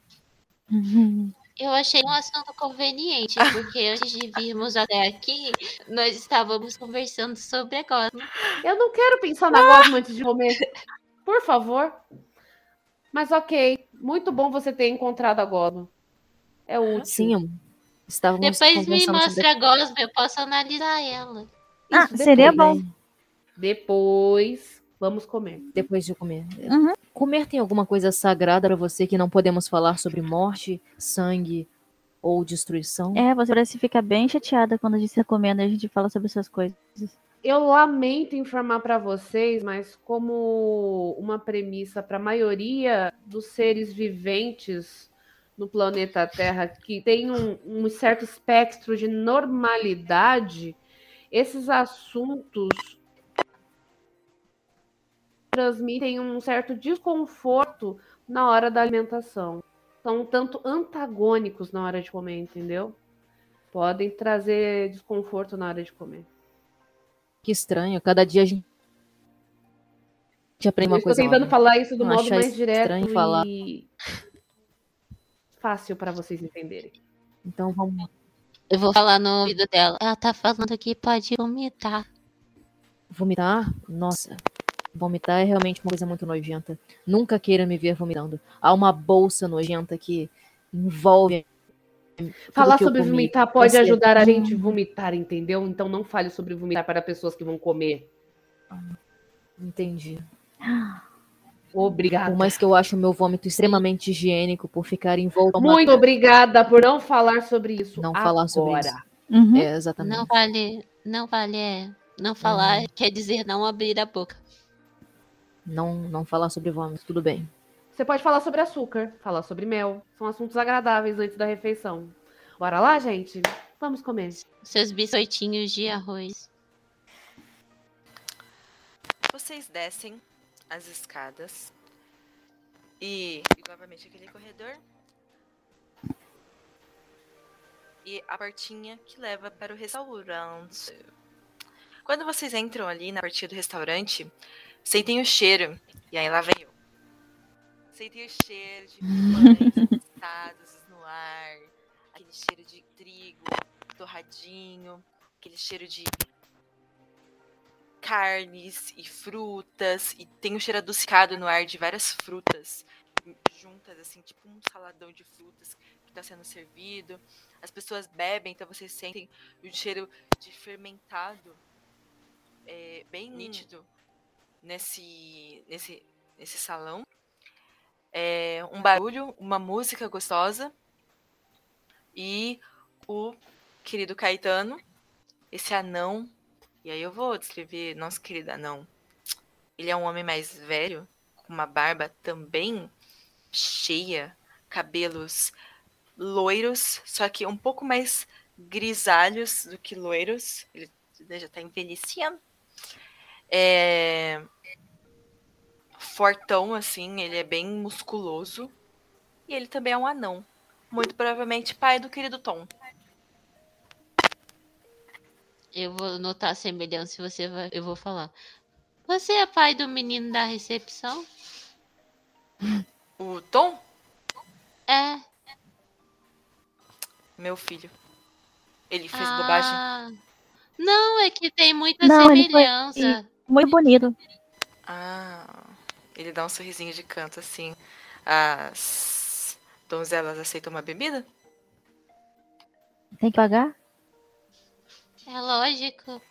Eu achei um assunto conveniente, porque antes de virmos até aqui, nós estávamos conversando sobre a gosma. Eu não quero pensar na gosma antes de comer. Por favor. Mas ok. Muito bom você ter encontrado a gosma. É útil. Sim, estávamos Depois me mostra a gosma, eu posso analisar ela. Ah, Isso, seria depois. bom. Depois, vamos comer. Depois de comer. Uhum. Comer tem alguma coisa sagrada pra você que não podemos falar sobre morte, sangue ou destruição? É, você parece ficar bem chateada quando a gente está comendo e a gente fala sobre essas coisas. Eu lamento informar para vocês, mas como uma premissa para a maioria dos seres viventes no planeta Terra que tem um, um certo espectro de normalidade, esses assuntos transmitem um certo desconforto na hora da alimentação. São um tanto antagônicos na hora de comer, entendeu? Podem trazer desconforto na hora de comer. Que estranho. Cada dia a gente aprende Eu uma estou coisa tentando nova. falar isso do Não modo mais direto estranho falar. e fácil para vocês entenderem. Então vamos. Eu vou falar no ouvido dela. Ela tá falando que pode vomitar. Vomitar? Nossa. Vomitar é realmente uma coisa muito nojenta. Nunca queira me ver vomitando. Há uma bolsa nojenta que envolve. Falar sobre comi. vomitar pode Você- ajudar a gente a vomitar, entendeu? Então não fale sobre vomitar para pessoas que vão comer. Entendi. Obrigada. Por mais que eu ache o meu vômito extremamente higiênico por ficar envolto uma- Muito obrigada por não falar sobre isso. Não falar sobre agora. isso. Uhum. É, exatamente. Não vale, não vale, é, não falar quer dizer não abrir a boca. Não, não falar sobre vômito, tudo bem. Você pode falar sobre açúcar, falar sobre mel. São assuntos agradáveis antes da refeição. Bora lá, gente? Vamos comer. Seus biscoitinhos de arroz. Vocês descem as escadas e, e novamente aquele corredor. E a portinha que leva para o restaurante. Quando vocês entram ali na portinha do restaurante, sentem o cheiro. E aí lá vem eu. Sentem o cheiro de pães assados no ar. Aquele cheiro de trigo torradinho. Aquele cheiro de carnes e frutas e tem um cheiro adocicado no ar de várias frutas juntas, assim, tipo um saladão de frutas que está sendo servido. As pessoas bebem, então vocês sentem o cheiro de fermentado é, bem nítido nesse, nesse, nesse salão. É, um barulho, uma música gostosa e o querido Caetano, esse anão e aí eu vou descrever nosso querido anão. Ele é um homem mais velho, com uma barba também cheia, cabelos loiros, só que um pouco mais grisalhos do que loiros. Ele já tá envelhecendo. É... fortão, assim, ele é bem musculoso. E ele também é um anão. Muito provavelmente pai do querido Tom. Eu vou notar a semelhança e você vai. Eu vou falar. Você é pai do menino da recepção? O Tom, É. meu filho. Ele fez bobagem. Ah, Não, é que tem muita Não, ele foi- semelhança. Muito bonito. Ah, ele dá um sorrisinho de canto assim. As donzelas aceitam uma bebida? Tem que pagar? É lógico.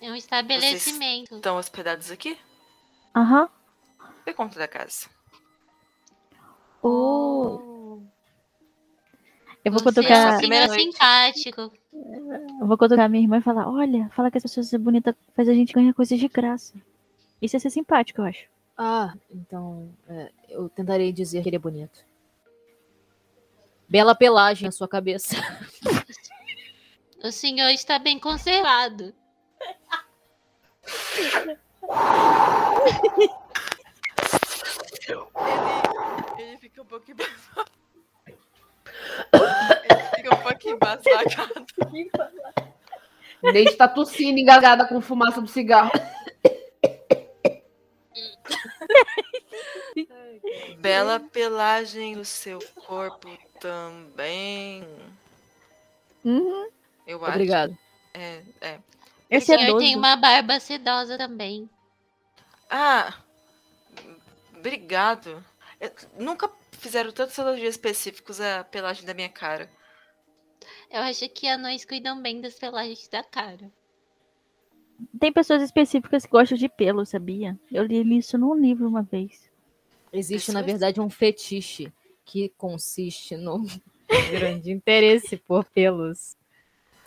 É um estabelecimento. Estão hospedados aqui? Aham. Dê conta da casa. Oh. Eu vou Você é primeira senhor noite. simpático. Eu vou cutucar minha irmã e falar: olha, fala que as pessoas são bonitas faz a gente ganhar coisas de graça. Isso é ser simpático, eu acho. Ah, então é, eu tentarei dizer que ele é bonito. Bela pelagem na sua cabeça. *laughs* O senhor está bem conservado. Ele, ele fica um pouco embasbacado. Fica um pouco embasbacado. Neide tá tossindo, engasgada com fumaça do cigarro. Bela pelagem do seu corpo também. Uhum. Eu acho. Obrigado. É, é. O Esse é senhor tem doce. uma barba sedosa também. Ah, obrigado. Eu- nunca fizeram tantos elogios específicos à pelagem da minha cara. Eu acho que anões cuidam bem das pelagens da cara. Tem pessoas específicas que gostam de pelo, sabia? Eu li isso num livro uma vez. Existe, na verdade, um fetiche que consiste no *laughs* grande interesse por pelos.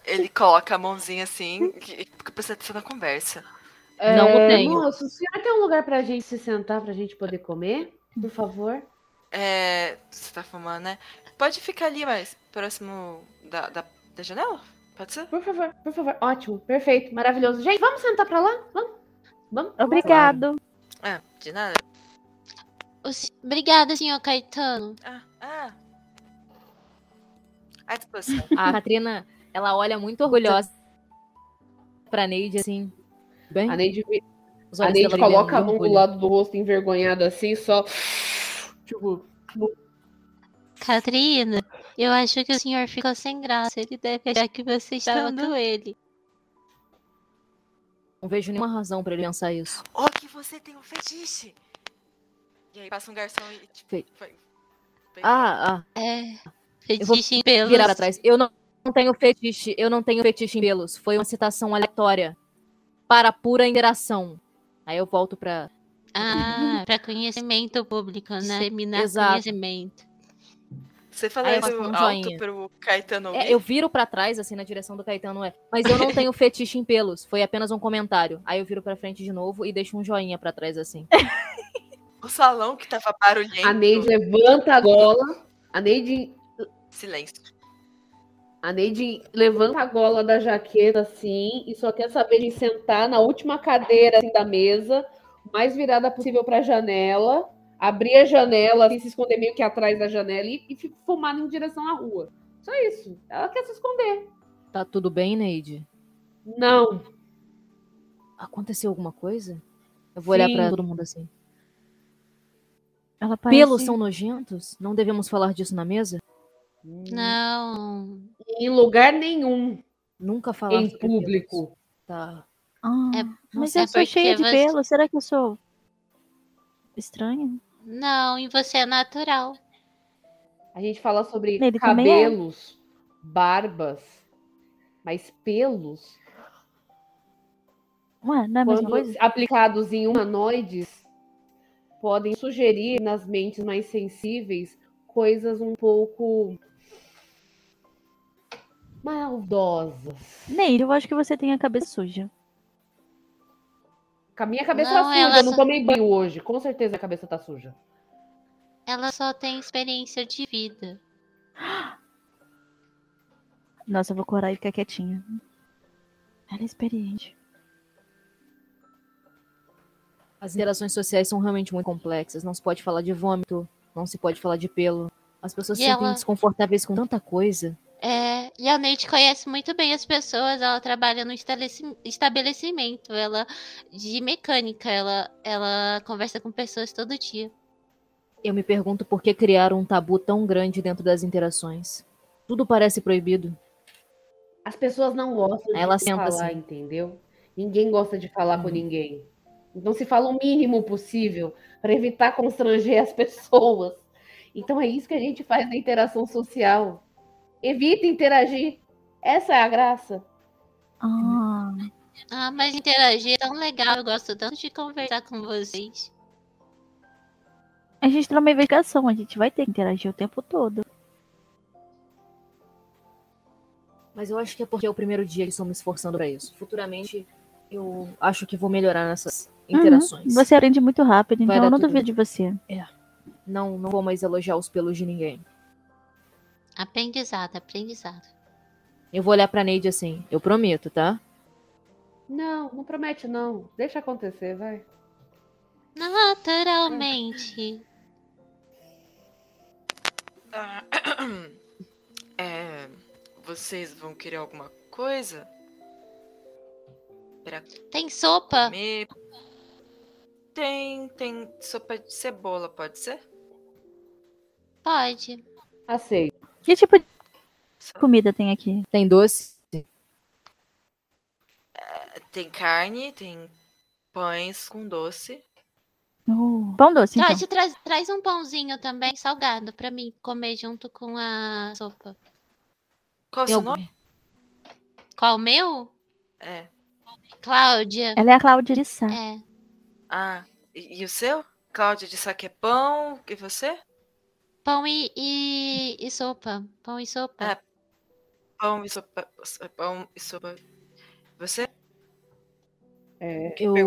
Ele coloca a mãozinha assim, que fica prestando atenção na conversa. Não o tenho. Moço, o senhor tem um lugar pra gente se sentar, pra gente poder comer? Por favor. É. Você tá fumando, né? Pode ficar ali, mas próximo da, da, da janela? Pode ser? Por favor, por favor. Ótimo, perfeito, maravilhoso. Gente, vamos sentar pra lá? Vamos? Vamos? Obrigado. Ah, de nada. Obrigada, senhor Caetano. Ah, ah. À disposição. *laughs* A Katrina, ela olha muito orgulhosa pra Neide, assim. Bem, A Neide, a Neide coloca a mão do lado do rosto envergonhado assim, só. Tipo, Catrina, eu acho que o senhor ficou sem graça. Ele deve achar que você estava com ele. Não vejo nenhuma razão pra ele pensar isso. Oh, que você tem um fetiche! E aí passa um garçom e tipo. Fe- foi- Ah, ah, É. Eu vou Fetiche em pelos. virar pra trás. Eu não, não tenho fetiche, eu não tenho fetiche em pelos. Foi uma citação aleatória. Para pura interação. Aí eu volto pra. Ah, para conhecimento público, né? Disseminar Exato. conhecimento. Você fala isso um alto joinha. pro Caetano ouvir? É, eu viro pra trás, assim, na direção do Caetano, é. Mas eu não tenho *laughs* fetiche em pelos. Foi apenas um comentário. Aí eu viro pra frente de novo e deixo um joinha pra trás, assim. *laughs* O salão que tava barulhento. a Neide levanta a gola. A Neide, Silêncio. a Neide levanta a gola da jaqueta assim e só quer saber de sentar na última cadeira assim, da mesa, mais virada possível pra janela, abrir a janela, assim, se esconder meio que atrás da janela e, e fumar em direção à rua. Só isso. Ela quer se esconder. Tá tudo bem, Neide? Não. Aconteceu alguma coisa? Eu vou olhar Sim. pra todo mundo assim. Ela parece... Pelos são nojentos? Não devemos falar disso na mesa? Não. Em lugar nenhum Nunca falar em sobre pelos. público. Tá. Ah, É- mas é eu sou cheia de você- pelo. Será que eu sou estranha? Não, e você é natural. A gente fala sobre Ele é. cabelos, barbas, mas pelos, Ué, não é a mesma quando coisa? aplicados em humanoides, podem sugerir nas mentes mais sensíveis coisas um pouco maldosas. Neide, eu acho que você tem a cabeça suja. Com a minha cabeça Não, tá suja, ela eu não só- tomei banho hoje. Com certeza a cabeça tá suja. Ela só tem experiência de vida. Nossa, eu vou corar e ficar quietinha. Ela é experiente. As interações sociais são realmente muito complexas. Não se pode falar de vômito, não se pode falar de pelo. As pessoas E se sentem ela- desconfortáveis com tanta coisa. É, e a Neide conhece muito bem as pessoas, ela trabalha no estabeleci- estabelecimento, ela de mecânica, ela, ela conversa com pessoas todo dia. Eu me pergunto por que criaram um tabu tão grande dentro das interações. Tudo parece proibido. As pessoas não gostam de Ela senta falar, assim. entendeu? Ninguém gosta de falar com Uhum. ninguém. Então se fala o mínimo possível para evitar constranger as *laughs* pessoas. Então é isso que a gente faz na interação social. Evita interagir. Essa é a graça. Ah, Ah, mas interagir é tão legal, eu gosto tanto de conversar com vocês. a gente tá numa investigação, a gente vai ter que interagir o tempo todo. Mas eu acho que é porque é o primeiro dia que estou me esforçando para isso. Futuramente, eu acho que vou melhorar nessas interações. Uhum, Você aprende muito rápido, Vai então eu não tudo duvido de você. Não, não vou mais elogiar os pelos de ninguém. Aprendizado, aprendizado. Eu vou olhar pra Neide assim. Eu prometo, tá? Não, não promete não. Deixa acontecer, vai. Naturalmente. Ah, *clears throat* é, vocês vão querer alguma coisa? Pra Tem sopa? comer? Tem, tem sopa de cebola, pode ser? Pode. Aceito. Que tipo de comida tem aqui? Tem doce? Tem carne, tem pães com doce. Oh, Pão doce, então. Traz, traz um pãozinho também, salgado, pra mim comer junto com a sopa. Qual o seu nome? Qual o meu? É. Cláudia. Ela é a Cláudia de Sá. É. Ah, e, e o seu? Cláudia disse que é pão. E você? Pão e, e, e sopa. Pão e sopa. É. Pão e sopa. Pão e sopa. Você? É, Eu,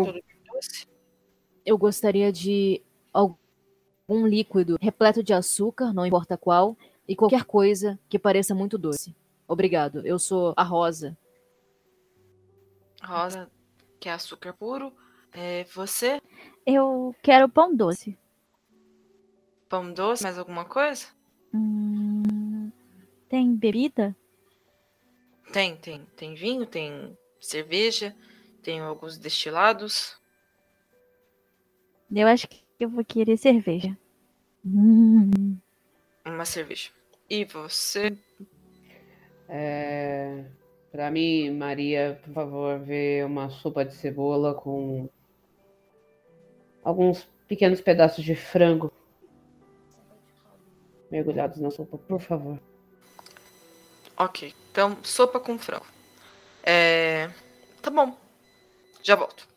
eu gostaria de algum líquido repleto de açúcar, não importa qual, e qualquer coisa que pareça muito doce. Obrigado. Eu sou a Rosa. Rosa, que é açúcar puro. É, você? Eu quero pão doce. Pão doce, mais alguma coisa? Hum, tem bebida? Tem, tem. Tem vinho, tem cerveja, tem alguns destilados. Eu acho que eu vou querer cerveja. Hum, Uma cerveja. E você? é, para mim, Maria, por favor, vê uma sopa de cebola com alguns pequenos pedaços de frango mergulhados na sopa, por favor. Ok. Então, sopa com frango. É. Tá bom. Já volto.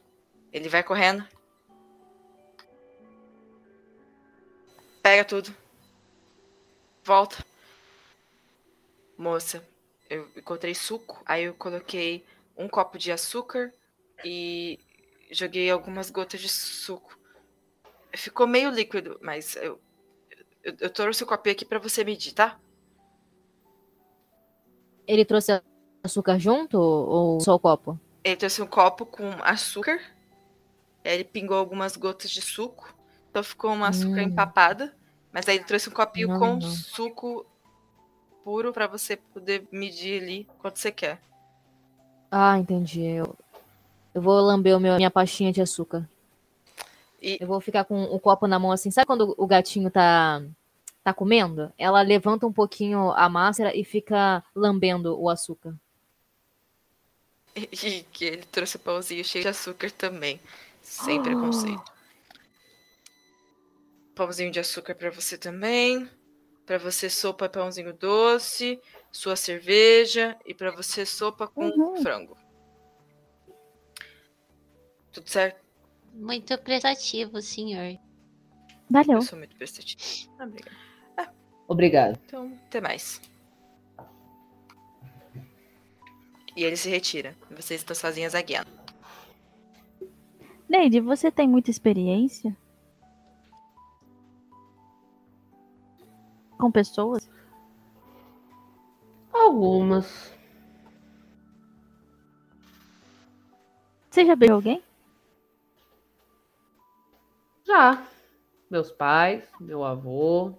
Ele vai correndo. Pega tudo. Volta. Moça, eu encontrei suco. Aí eu coloquei um copo de açúcar e joguei algumas gotas de suco. Ficou meio líquido, mas eu, eu, eu trouxe o copinho aqui pra você medir, tá? Ele trouxe açúcar junto ou só o copo? Ele trouxe um copo com açúcar. Ele pingou algumas gotas de suco. Então ficou uma açúcar Hum. empapada. Mas aí ele trouxe um copinho Não, com não. suco puro pra você poder medir ali quanto você quer. Ah, entendi. Eu, eu vou lamber o meu, minha pastinha de açúcar. E- Eu vou ficar com o copo na mão assim. Sabe quando o gatinho tá, tá comendo? Ela levanta um pouquinho a máscara e fica lambendo o açúcar. *laughs* E que ele trouxe o pãozinho cheio de açúcar também. Sem Oh. preconceito. Pãozinho de açúcar pra você também. Pra você sopa pãozinho doce, sua cerveja e pra você sopa com Uhum. frango. Tudo certo? Muito prestativo, senhor. valeu. Eu sou muito prestativa. Ah, obrigada. Obrigado. Então, até mais. E ele se retira. Vocês estão sozinhas a guiando. Neide, você tem muita experiência? Com pessoas? Algumas. Você já beijou alguém? Já. Meus pais, meu avô.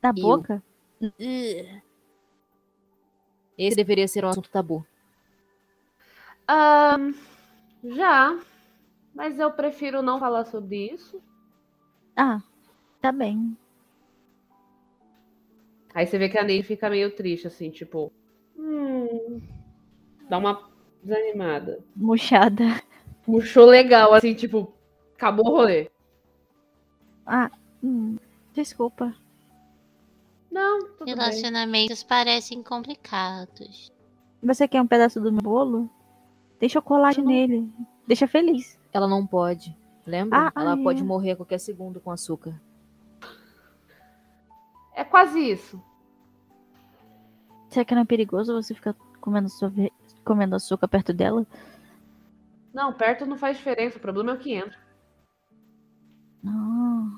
Na boca? Esse deveria ser um assunto tabu. Ahn, já. Mas eu prefiro não falar sobre isso. Ah, tá bem. Aí você vê que a Ney fica meio triste, assim, tipo. Hum, dá uma desanimada. Murchada. Puxou legal, assim, tipo, acabou o rolê. Ah, hum, desculpa. Não, tudo bem. Relacionamentos parecem complicados. Você quer um pedaço do meu bolo? Tem chocolate nele. Deixa feliz. Ela não pode. Lembra? Ah, Ela ah, pode é. morrer a qualquer segundo com açúcar. É quase isso. Será que não é perigoso você ficar comendo, comendo açúcar perto dela? Não, perto não faz diferença. O problema é o que entra. Ah,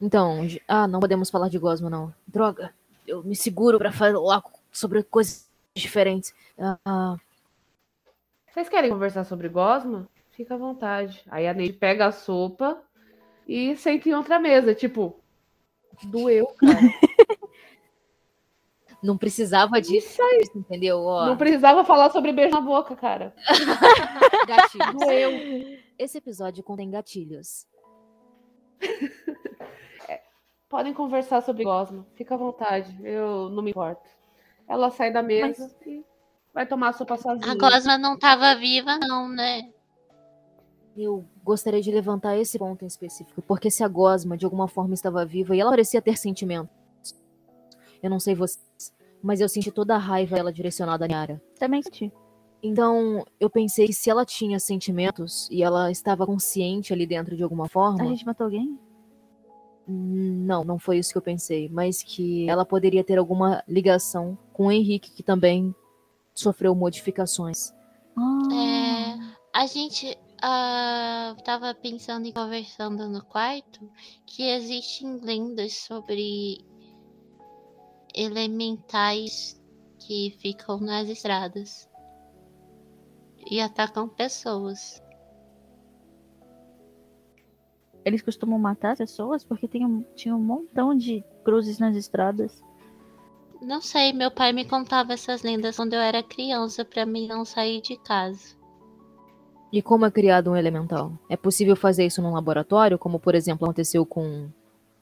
Então, ah, não podemos falar de Gosma, não. Droga, eu me seguro pra falar sobre coisas diferentes. Ah, Vocês querem conversar sobre Gosma? Fica à vontade. Aí a Ney pega a sopa e senta em outra mesa. Tipo, doeu, cara. *laughs* não precisava disso, Isso aí. entendeu? Ó, Não precisava falar sobre beijo na boca, cara. *laughs* *laughs* gatilhos. Doeu. Esse episódio contém gatilhos. Podem conversar sobre Gosma. Fica à vontade. Eu não me importo. Ela sai da mesa e vai tomar a sopa sozinha. A Gosma não tava viva, não, né? Eu gostaria de levantar esse ponto em específico, porque se a Gosma de alguma forma estava viva e ela parecia ter sentimentos. Eu não sei vocês, mas eu senti toda a raiva dela direcionada à Niara. também senti. Então, eu pensei que se ela tinha sentimentos e ela estava consciente ali dentro de alguma forma. A gente matou alguém? Não, não foi isso que eu pensei, mas que ela poderia ter alguma ligação com o Henrique, que também sofreu modificações. Ah, É, a gente tava pensando e conversando no quarto que existem lendas sobre elementais que ficam nas estradas e atacam pessoas. Eles costumam matar as pessoas porque tem um, tinha um montão de cruzes nas estradas. Não sei, meu pai me contava essas lendas quando eu era criança pra mim não sair de casa. E como é criado um elemental? É possível fazer isso num laboratório, como por exemplo aconteceu com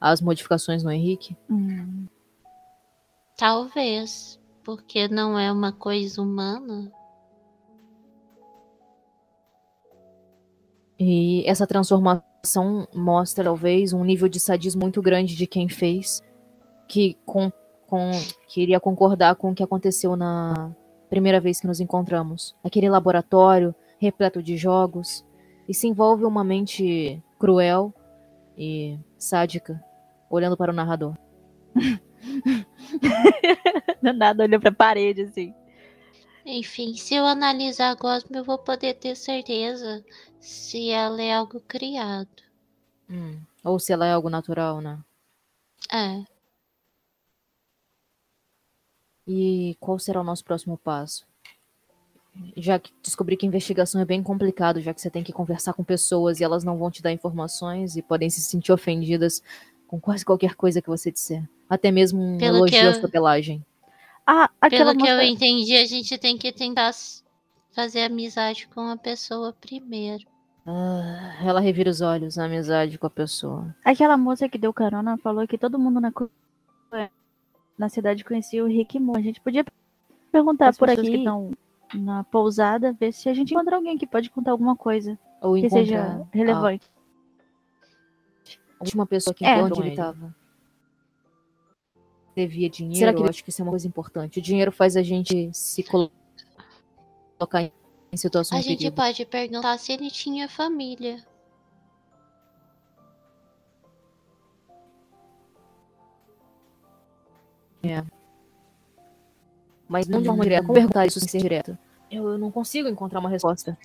as modificações no Henrique? Hum, Talvez, porque não é uma coisa humana. E essa transformação mostra talvez um nível de sadismo muito grande de quem fez, que com, com, que iria concordar com o que aconteceu na primeira vez que nos encontramos. Aquele laboratório repleto de jogos, e se envolve uma mente cruel e sádica, olhando para o narrador. *laughs* *laughs* do nada olhou pra parede assim. Enfim, se eu analisar a Gosma, eu vou poder ter certeza se ela é algo criado. Hum, Ou se ela é algo natural, né? É. E qual será o nosso próximo passo? Já que descobri que a investigação é bem complicado, já que você tem que conversar com pessoas e elas não vão te dar informações e podem se sentir ofendidas com quase qualquer coisa que você disser. Até mesmo um Pelo elogio que à eu- sua pelagem. Ah, aquela Pelo que eu entendi, a gente tem que tentar fazer amizade com a pessoa primeiro. Ah, ela revira os olhos na amizade com a pessoa. Aquela moça que deu carona falou que todo mundo na, na cidade conhecia o Rick Moore. A gente podia perguntar As por aqui que estão na pousada, ver se a gente encontra alguém que pode contar alguma coisa Ou que seja relevante. A última pessoa que É. Onde ele ele estava. Devia dinheiro, Será que eu ele- acho que isso é uma coisa importante. O dinheiro faz a gente se colo- colocar em situação A de gente perigo. pode perguntar se ele tinha família. Mas não de forma direta. Como perguntar isso sem ser direto? Eu, eu não consigo encontrar uma resposta.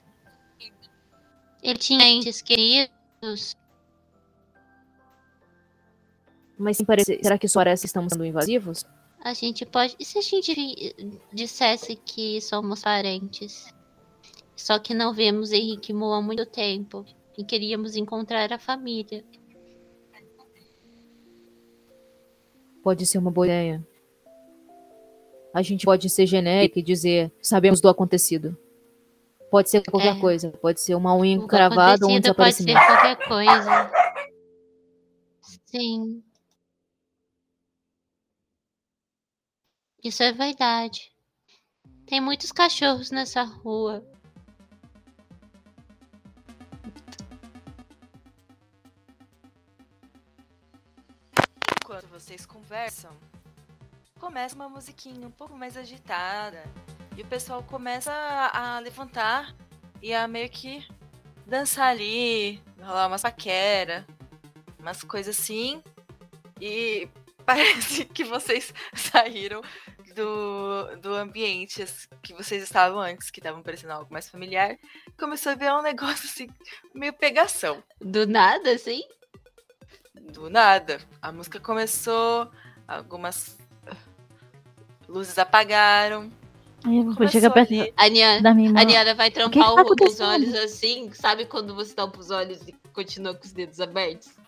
Ele tinha entes queridos. Mas sem parecer, será que isso parece que estamos sendo invasivos? A gente pode. E se a gente dissesse que somos parentes? Só que não vemos Henrique Mo há muito tempo. E queríamos encontrar a família. Pode ser uma boa ideia. A gente pode ser genérica e dizer, sabemos do acontecido. Pode ser qualquer É. coisa. Pode ser uma unha cravada ou um acontecido pode ser desaparecimento. qualquer coisa. Sim. Isso é verdade. Tem muitos cachorros nessa rua. Enquanto vocês conversam, começa uma musiquinha um pouco mais agitada. E o pessoal começa a, levantar e a meio que dançar ali, rolar umas paquera, umas coisas assim. E parece *laughs* que vocês saíram do, do ambiente que vocês estavam antes, que estavam parecendo algo mais familiar. Começou a ver um negócio assim, meio pegação. Do nada, assim? Do nada. A música começou, algumas luzes apagaram. Eu vou chegar perto. A Niana, a vai que trampar tá o- os olhos assim. Sabe quando você tampa os olhos e continua com os dedos abertos?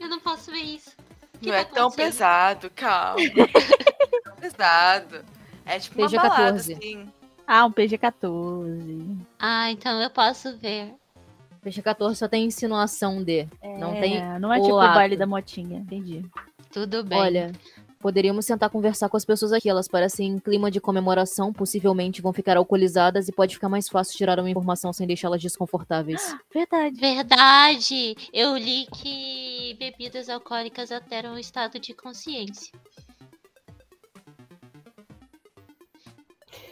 Eu não posso ver isso. Não tá é tão acontecendo? pesado, calma. Não *laughs* é tão pesado. É tipo uma PG balada, 14. assim. Ah, um PG-14. Ah, então eu posso ver. Fecha 14 só tem insinuação de. Não É, tem Não é tipo o baile da motinha, entendi. Tudo bem. Olha, poderíamos tentar conversar com as pessoas aqui. Elas parecem em clima de comemoração, possivelmente vão ficar alcoolizadas e pode ficar mais fácil tirar uma informação sem deixá-las desconfortáveis. *gasps* Verdade. Verdade! Eu li que bebidas alcoólicas alteram o estado de consciência.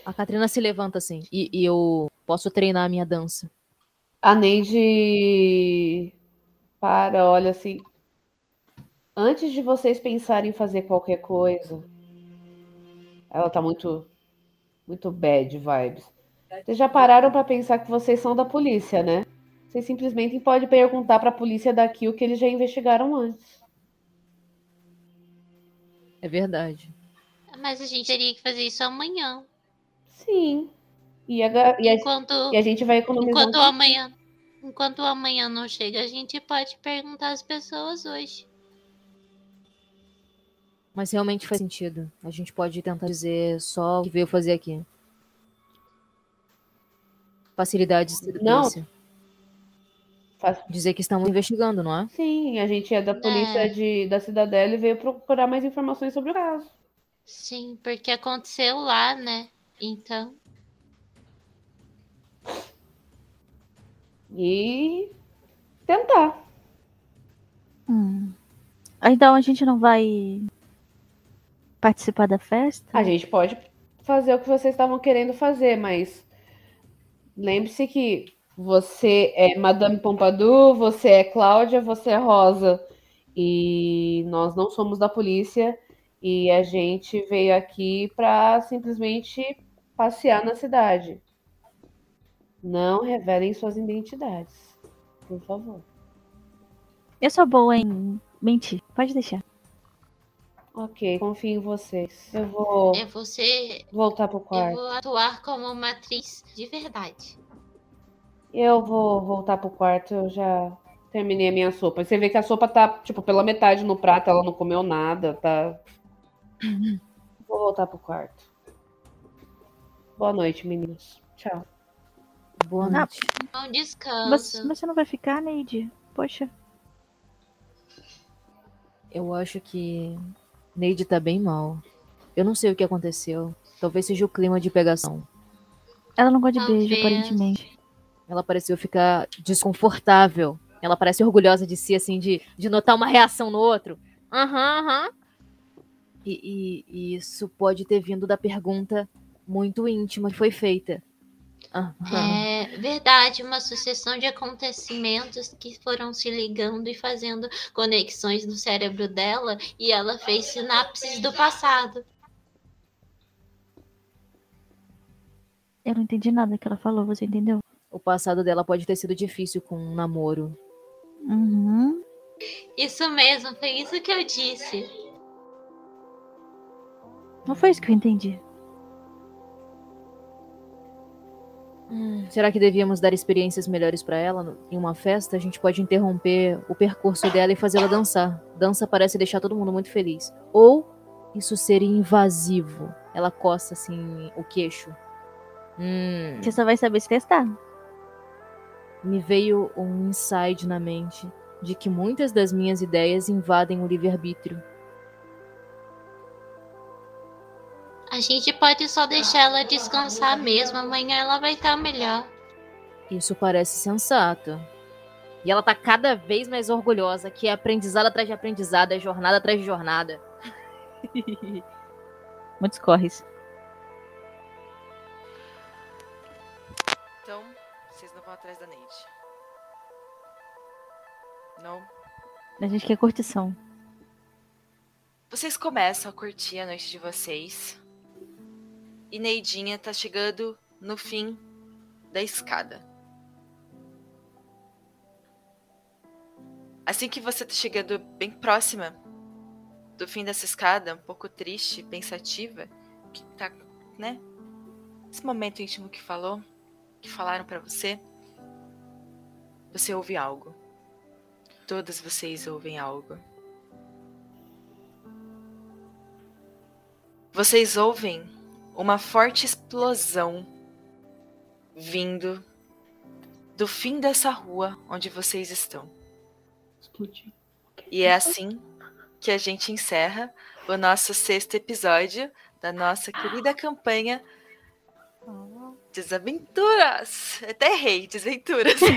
A Katrina se levanta assim. E, e eu posso treinar a minha dança. A Neide para, olha assim. Antes de vocês pensarem em fazer qualquer coisa, ela tá muito, muito bad vibes. Vocês já pararam para pensar que vocês são da polícia, né? Vocês simplesmente podem perguntar para a polícia daqui o que eles já investigaram antes. É verdade. Mas a gente teria que fazer isso amanhã. Sim. E a, e a- Enquanto, e a gente vai economizar. enquanto um amanhã. Enquanto o amanhã não chega, a gente pode perguntar às pessoas hoje. Mas realmente faz sentido. A gente pode tentar dizer só o que veio fazer aqui. Facilidades de Não. polícia. Dizer que estamos investigando, não é? Sim, a gente é da polícia de, da Cidadela e veio procurar mais informações sobre o caso. Sim, porque aconteceu lá, né? Então, E tentar. Hum. Ah, Então a gente não vai participar da festa? A gente pode fazer o que vocês estavam querendo fazer, mas lembre-se que você é Madame Pompadour, você é Cláudia, você é Rosa. E nós não somos da polícia e a gente veio aqui para simplesmente passear na cidade. Não revelem suas identidades, por favor. Eu sou boa em mentir, pode deixar. Ok, confio em vocês. Eu vou é você. voltar pro Eu quarto. vou atuar como uma atriz de verdade. Eu vou voltar pro quarto, eu já terminei a minha sopa. Você vê que a sopa tá, tipo, pela metade no prato, ela não comeu nada, tá. Vou voltar pro quarto. Boa noite, meninos. Tchau. Boa Não. noite. Bom Mas, descanso. mas você não vai ficar, Neide? Poxa. Eu acho que Neide tá bem mal. Eu não sei o que aconteceu. Talvez seja o clima de pegação. Ela não gosta de beijo, Talvez. aparentemente. Ela pareceu ficar desconfortável. Ela parece orgulhosa de si, assim, de, de notar uma reação no outro. Aham, aham. E, e- e isso pode ter vindo da pergunta muito íntima que foi feita. Aham. É verdade, uma sucessão de acontecimentos que foram se ligando e fazendo conexões no cérebro dela e ela fez sinapses do passado. Eu não entendi nada que ela falou, você entendeu? O passado dela pode ter sido difícil com um namoro. Uhum. Isso mesmo, foi isso que eu disse. Não foi isso que eu entendi. Hum, será que devíamos dar experiências melhores pra ela em uma festa? A gente pode interromper o percurso dela e fazê-la dançar. Dança parece deixar todo mundo muito feliz. Ou isso seria invasivo. Ela coça assim o queixo. Hum, Você só vai saber se testar. me veio um insight na mente de que muitas das minhas ideias invadem o livre-arbítrio. A gente pode só deixar ela descansar mesmo. Amanhã ela vai estar melhor. Isso parece sensato. E ela tá cada vez mais orgulhosa, que é aprendizado atrás de aprendizado, é jornada atrás de jornada. *laughs* Muitos corres. Então, vocês não vão atrás da Neide. Não. A gente quer curtição. Vocês começam a curtir a noite de vocês. E Neidinha tá chegando no fim da escada. Assim que você tá chegando bem próxima do fim dessa escada, um pouco triste, pensativa, que tá, né? Esse momento íntimo que falou, que falaram pra você, você ouve algo. Todas vocês ouvem algo. Vocês ouvem uma forte explosão vindo do fim dessa rua onde vocês estão. Explodiu. E é assim que a gente encerra o nosso sexto episódio da nossa querida campanha Desaventuras. Até errei, Desventuras. *laughs*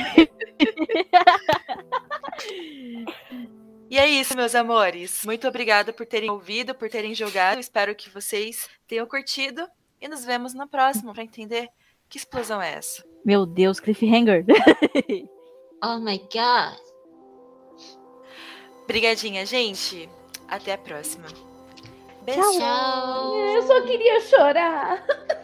E é isso, meus amores. Muito obrigada por terem ouvido, por terem jogado. Espero que vocês tenham curtido. E nos vemos na próxima para entender que explosão é essa. Meu Deus, cliffhanger. *laughs* Oh my god. Brigadinha, gente. Até a próxima. Beijo. Tchau. Tchau. Eu só queria chorar. *laughs*